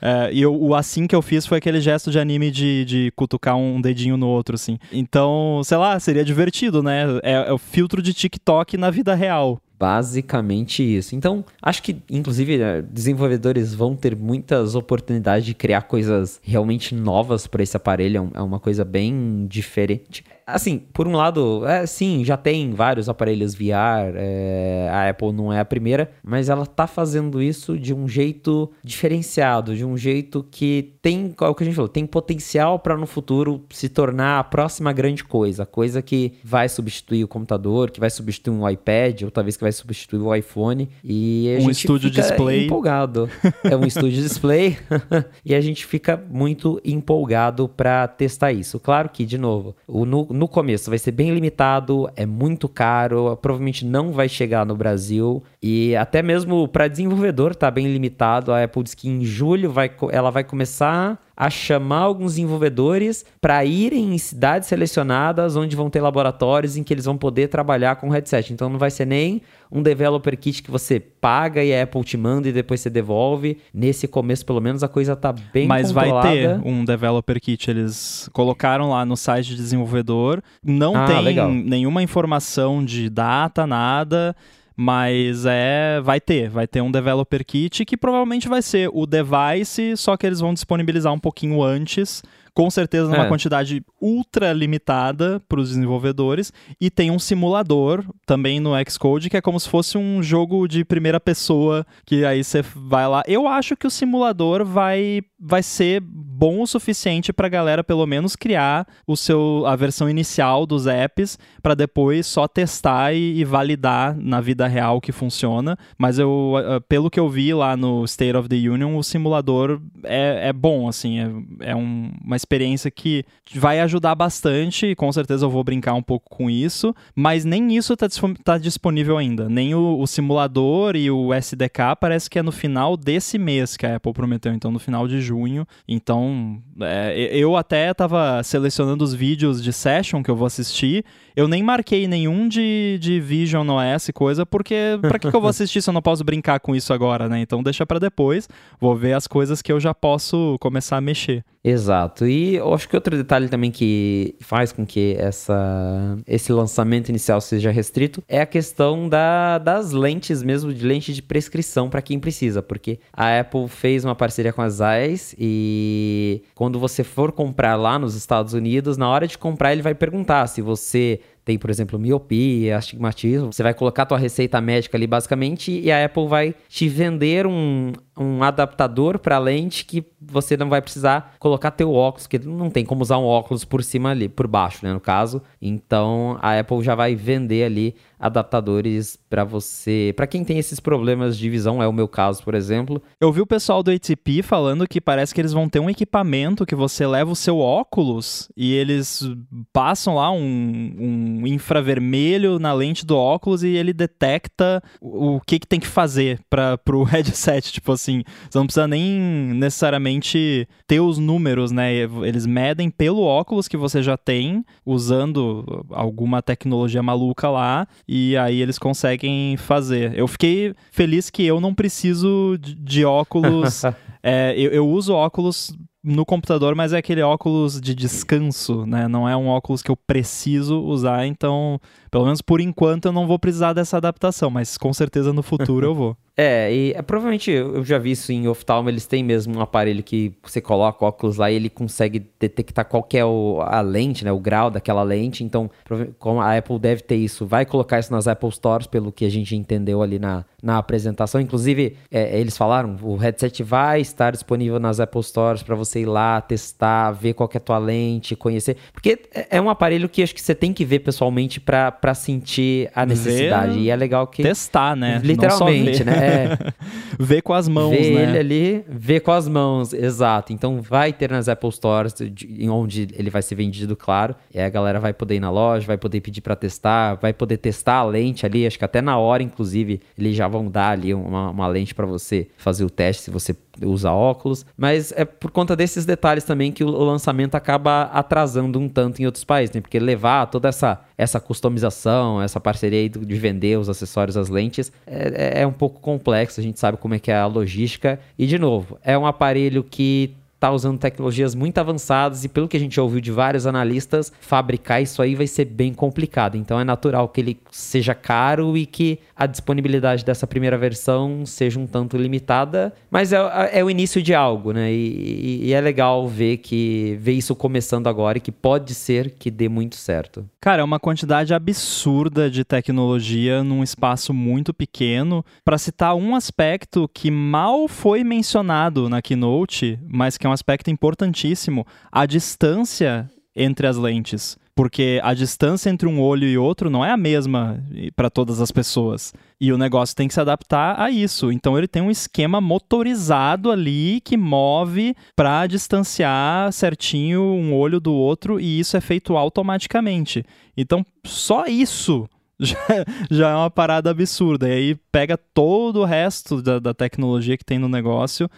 é, e eu, o assim que eu fiz foi aquele gesto de anime de, de cutucar um dedinho no outro, assim. Então, sei lá, seria divertido, né? É, é o filtro de TikTok na vida real. Basicamente isso. Então, acho que, inclusive, eh, desenvolvedores vão ter muitas oportunidades de criar coisas realmente novas para esse aparelho. É, é uma coisa bem diferente assim, por um lado, é, sim, já tem vários aparelhos VR, é, a Apple não é a primeira, mas ela tá fazendo isso de um jeito diferenciado, de um jeito que tem, é o que a gente falou, tem potencial para no futuro se tornar a próxima grande coisa, coisa que vai substituir o computador, que vai substituir um iPad, ou talvez que vai substituir o iPhone, e a um gente estúdio display. empolgado. é um estúdio display, e a gente fica muito empolgado para testar isso. Claro que, de novo, o, no, no começo vai ser bem limitado, é muito caro, provavelmente não vai chegar no Brasil e até mesmo para desenvolvedor tá bem limitado. A Apple diz que em julho vai, ela vai começar a chamar alguns desenvolvedores para irem em cidades selecionadas onde vão ter laboratórios em que eles vão poder trabalhar com headset. Então não vai ser nem um developer kit que você paga e a Apple te manda e depois você devolve. Nesse começo, pelo menos, a coisa tá bem Mas controlada. vai ter um developer kit. Eles colocaram lá no site de desenvolvedor. Não ah, tem legal. nenhuma informação de data, nada. Mas é, vai ter, vai ter um developer kit que provavelmente vai ser o device, só que eles vão disponibilizar um pouquinho antes com certeza numa é. quantidade ultra limitada para os desenvolvedores e tem um simulador também no Xcode que é como se fosse um jogo de primeira pessoa que aí você vai lá. Eu acho que o simulador vai vai ser bom o suficiente para a galera pelo menos criar o seu a versão inicial dos apps para depois só testar e, e, validar na vida real que funciona. Mas eu pelo que eu vi lá no State of the Union o simulador é, é bom assim é, é um, uma experiência que vai ajudar bastante, e com certeza eu vou brincar um pouco com isso, mas nem isso está tá disponível ainda. Nem o, o, simulador e o SDK parece que é no final desse mês que a Apple prometeu, então no final de junho. Então, é, eu até estava selecionando os vídeos de session que eu vou assistir. Eu nem marquei nenhum de, de Vision OS coisa, porque para que, que eu vou assistir se eu não posso brincar com isso agora, né? Então deixa para depois. Vou ver as coisas que eu já posso começar a mexer. Exato. E eu acho que outro detalhe também que faz com que essa, esse lançamento inicial seja restrito é a questão da, das lentes mesmo, de lente de prescrição para quem precisa, porque a Apple fez uma parceria com a Zeiss e quando você for comprar lá nos Estados Unidos, na hora de comprar ele vai perguntar se você tem, por exemplo, miopia, astigmatismo, você vai colocar a tua receita médica ali basicamente e a Apple vai te vender um, um adaptador para lente que você não vai precisar colocar teu óculos, que não tem como usar um óculos por cima ali, por baixo, né, no caso. Então a Apple já vai vender ali adaptadores para você, para quem tem esses problemas de visão, é o meu caso, por exemplo. Eu vi o pessoal do ATP falando que parece que eles vão ter um equipamento que você leva o seu óculos e eles passam lá um, um infravermelho na lente do óculos e ele detecta o que, que tem que fazer para o headset, tipo assim, você não precisa nem necessariamente ter os números, né? Eles medem pelo óculos que você já tem, usando alguma tecnologia maluca lá, e aí eles conseguem fazer. Eu fiquei feliz que eu não preciso de, de óculos. é, eu, eu uso óculos no computador, mas é aquele óculos de descanso, né? Não é um óculos que eu preciso usar, então, pelo menos por enquanto eu não vou precisar dessa adaptação, mas com certeza no futuro eu vou. É, e é, provavelmente eu já vi isso em oftalmo, eles têm mesmo um aparelho que você coloca óculos lá e ele consegue detectar qual é o, a lente, né, o grau daquela lente, então como a Apple deve ter isso, vai colocar isso nas Apple Stores, pelo que a gente entendeu ali na, na apresentação, inclusive é, eles falaram, o headset vai estar disponível nas Apple Stores para você ir lá, testar, ver qual é a tua lente, conhecer, porque é, é um aparelho que acho que você tem que ver pessoalmente para sentir a necessidade, ver, e é legal que... Testar, né? Literalmente, né? É. ver com as mãos, ver né? ele ali, ver com as mãos, exato. Então vai ter nas Apple Stores, em onde ele vai ser vendido, claro. E aí a galera vai poder ir na loja, vai poder pedir para testar, vai poder testar a lente ali. Acho que até na hora, inclusive, eles já vão dar ali uma, uma lente para você fazer o teste se você usa óculos, mas é por conta desses detalhes também que o lançamento acaba atrasando um tanto em outros países, né? Porque levar toda essa, essa customização, essa parceria de vender os acessórios, as lentes, é, é, é um pouco complexo, a gente sabe como é que é a logística. E, de novo, é um aparelho que está usando tecnologias muito avançadas e pelo que a gente ouviu de vários analistas, fabricar isso aí vai ser bem complicado. Então é natural que ele seja caro e que a disponibilidade dessa primeira versão seja um tanto limitada, mas é, é o início de algo, né? E, e, é legal ver que ver isso começando agora e que pode ser que dê muito certo. Cara, é uma quantidade absurda de tecnologia num espaço muito pequeno. Para citar um aspecto que mal foi mencionado na keynote, mas que é um aspecto importantíssimo, a distância entre as lentes. Porque a distância entre um olho e outro não é a mesma para todas as pessoas. E o negócio tem que se adaptar a isso. Então ele tem um esquema motorizado ali que move para distanciar certinho um olho do outro e isso é feito automaticamente. Então só isso já, já é uma parada absurda. E aí pega todo o resto da, da, tecnologia que tem no negócio.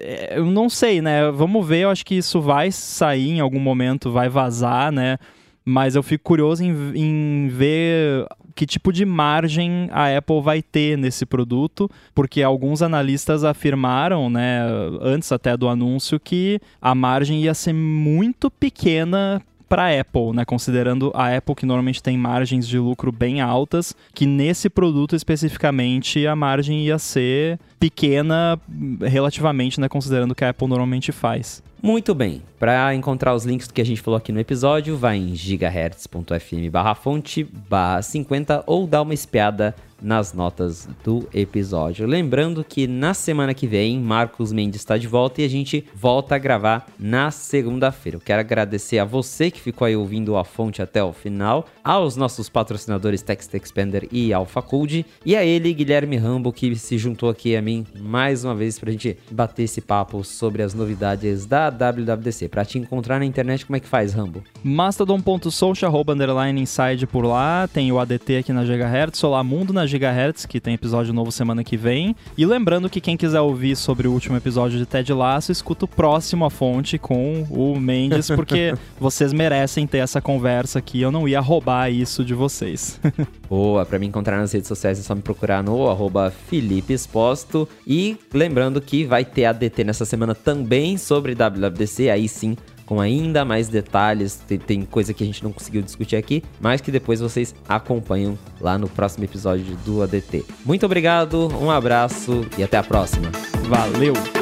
É, eu não sei, né? Vamos ver, eu acho que isso vai sair em algum momento, vai vazar, né? Mas eu fico curioso em, em ver que tipo de margem a Apple vai ter nesse produto, porque alguns analistas afirmaram, né, antes até do anúncio, que a margem ia ser muito pequena para Apple, né? Considerando a Apple que normalmente tem margens de lucro bem altas, que nesse produto especificamente a margem ia ser pequena relativamente, né? Considerando o que a Apple normalmente faz. Muito bem. Para encontrar os links do que a gente falou aqui no episódio, vai em gigahertz.fm barra fonte barra 50 ou dá uma espiada nas notas do episódio. Lembrando que na semana que vem, Marcos Mendes está de volta e a gente volta a gravar na segunda-feira. Eu quero agradecer a você que ficou aí ouvindo a fonte até o final, aos nossos patrocinadores Text Expander e AlphaCode, e a ele, Guilherme Rambo, que se juntou aqui a mim mais uma vez para a gente bater esse papo sobre as novidades da WWDC. Para te encontrar na internet, como é que faz, Rambo? Mastodon.social, inside por lá, tem o ADT aqui na Gigahertz, Solar Mundo na GHz, que tem episódio novo semana que vem. E lembrando que quem quiser ouvir sobre o último episódio de Ted Lasso, escuta o próximo A Fonte com o Mendes, porque vocês merecem ter essa conversa aqui. Eu não ia roubar isso de vocês. Boa, para me encontrar nas redes sociais é só me procurar no arroba Felipe Exposto. E lembrando que vai ter ADT nessa semana também sobre WWDC, aí sim com ainda mais detalhes. Tem, tem, coisa que a gente não conseguiu discutir aqui, mas que depois vocês acompanham lá no próximo episódio do ADT. Muito obrigado, um abraço e até a próxima. Valeu!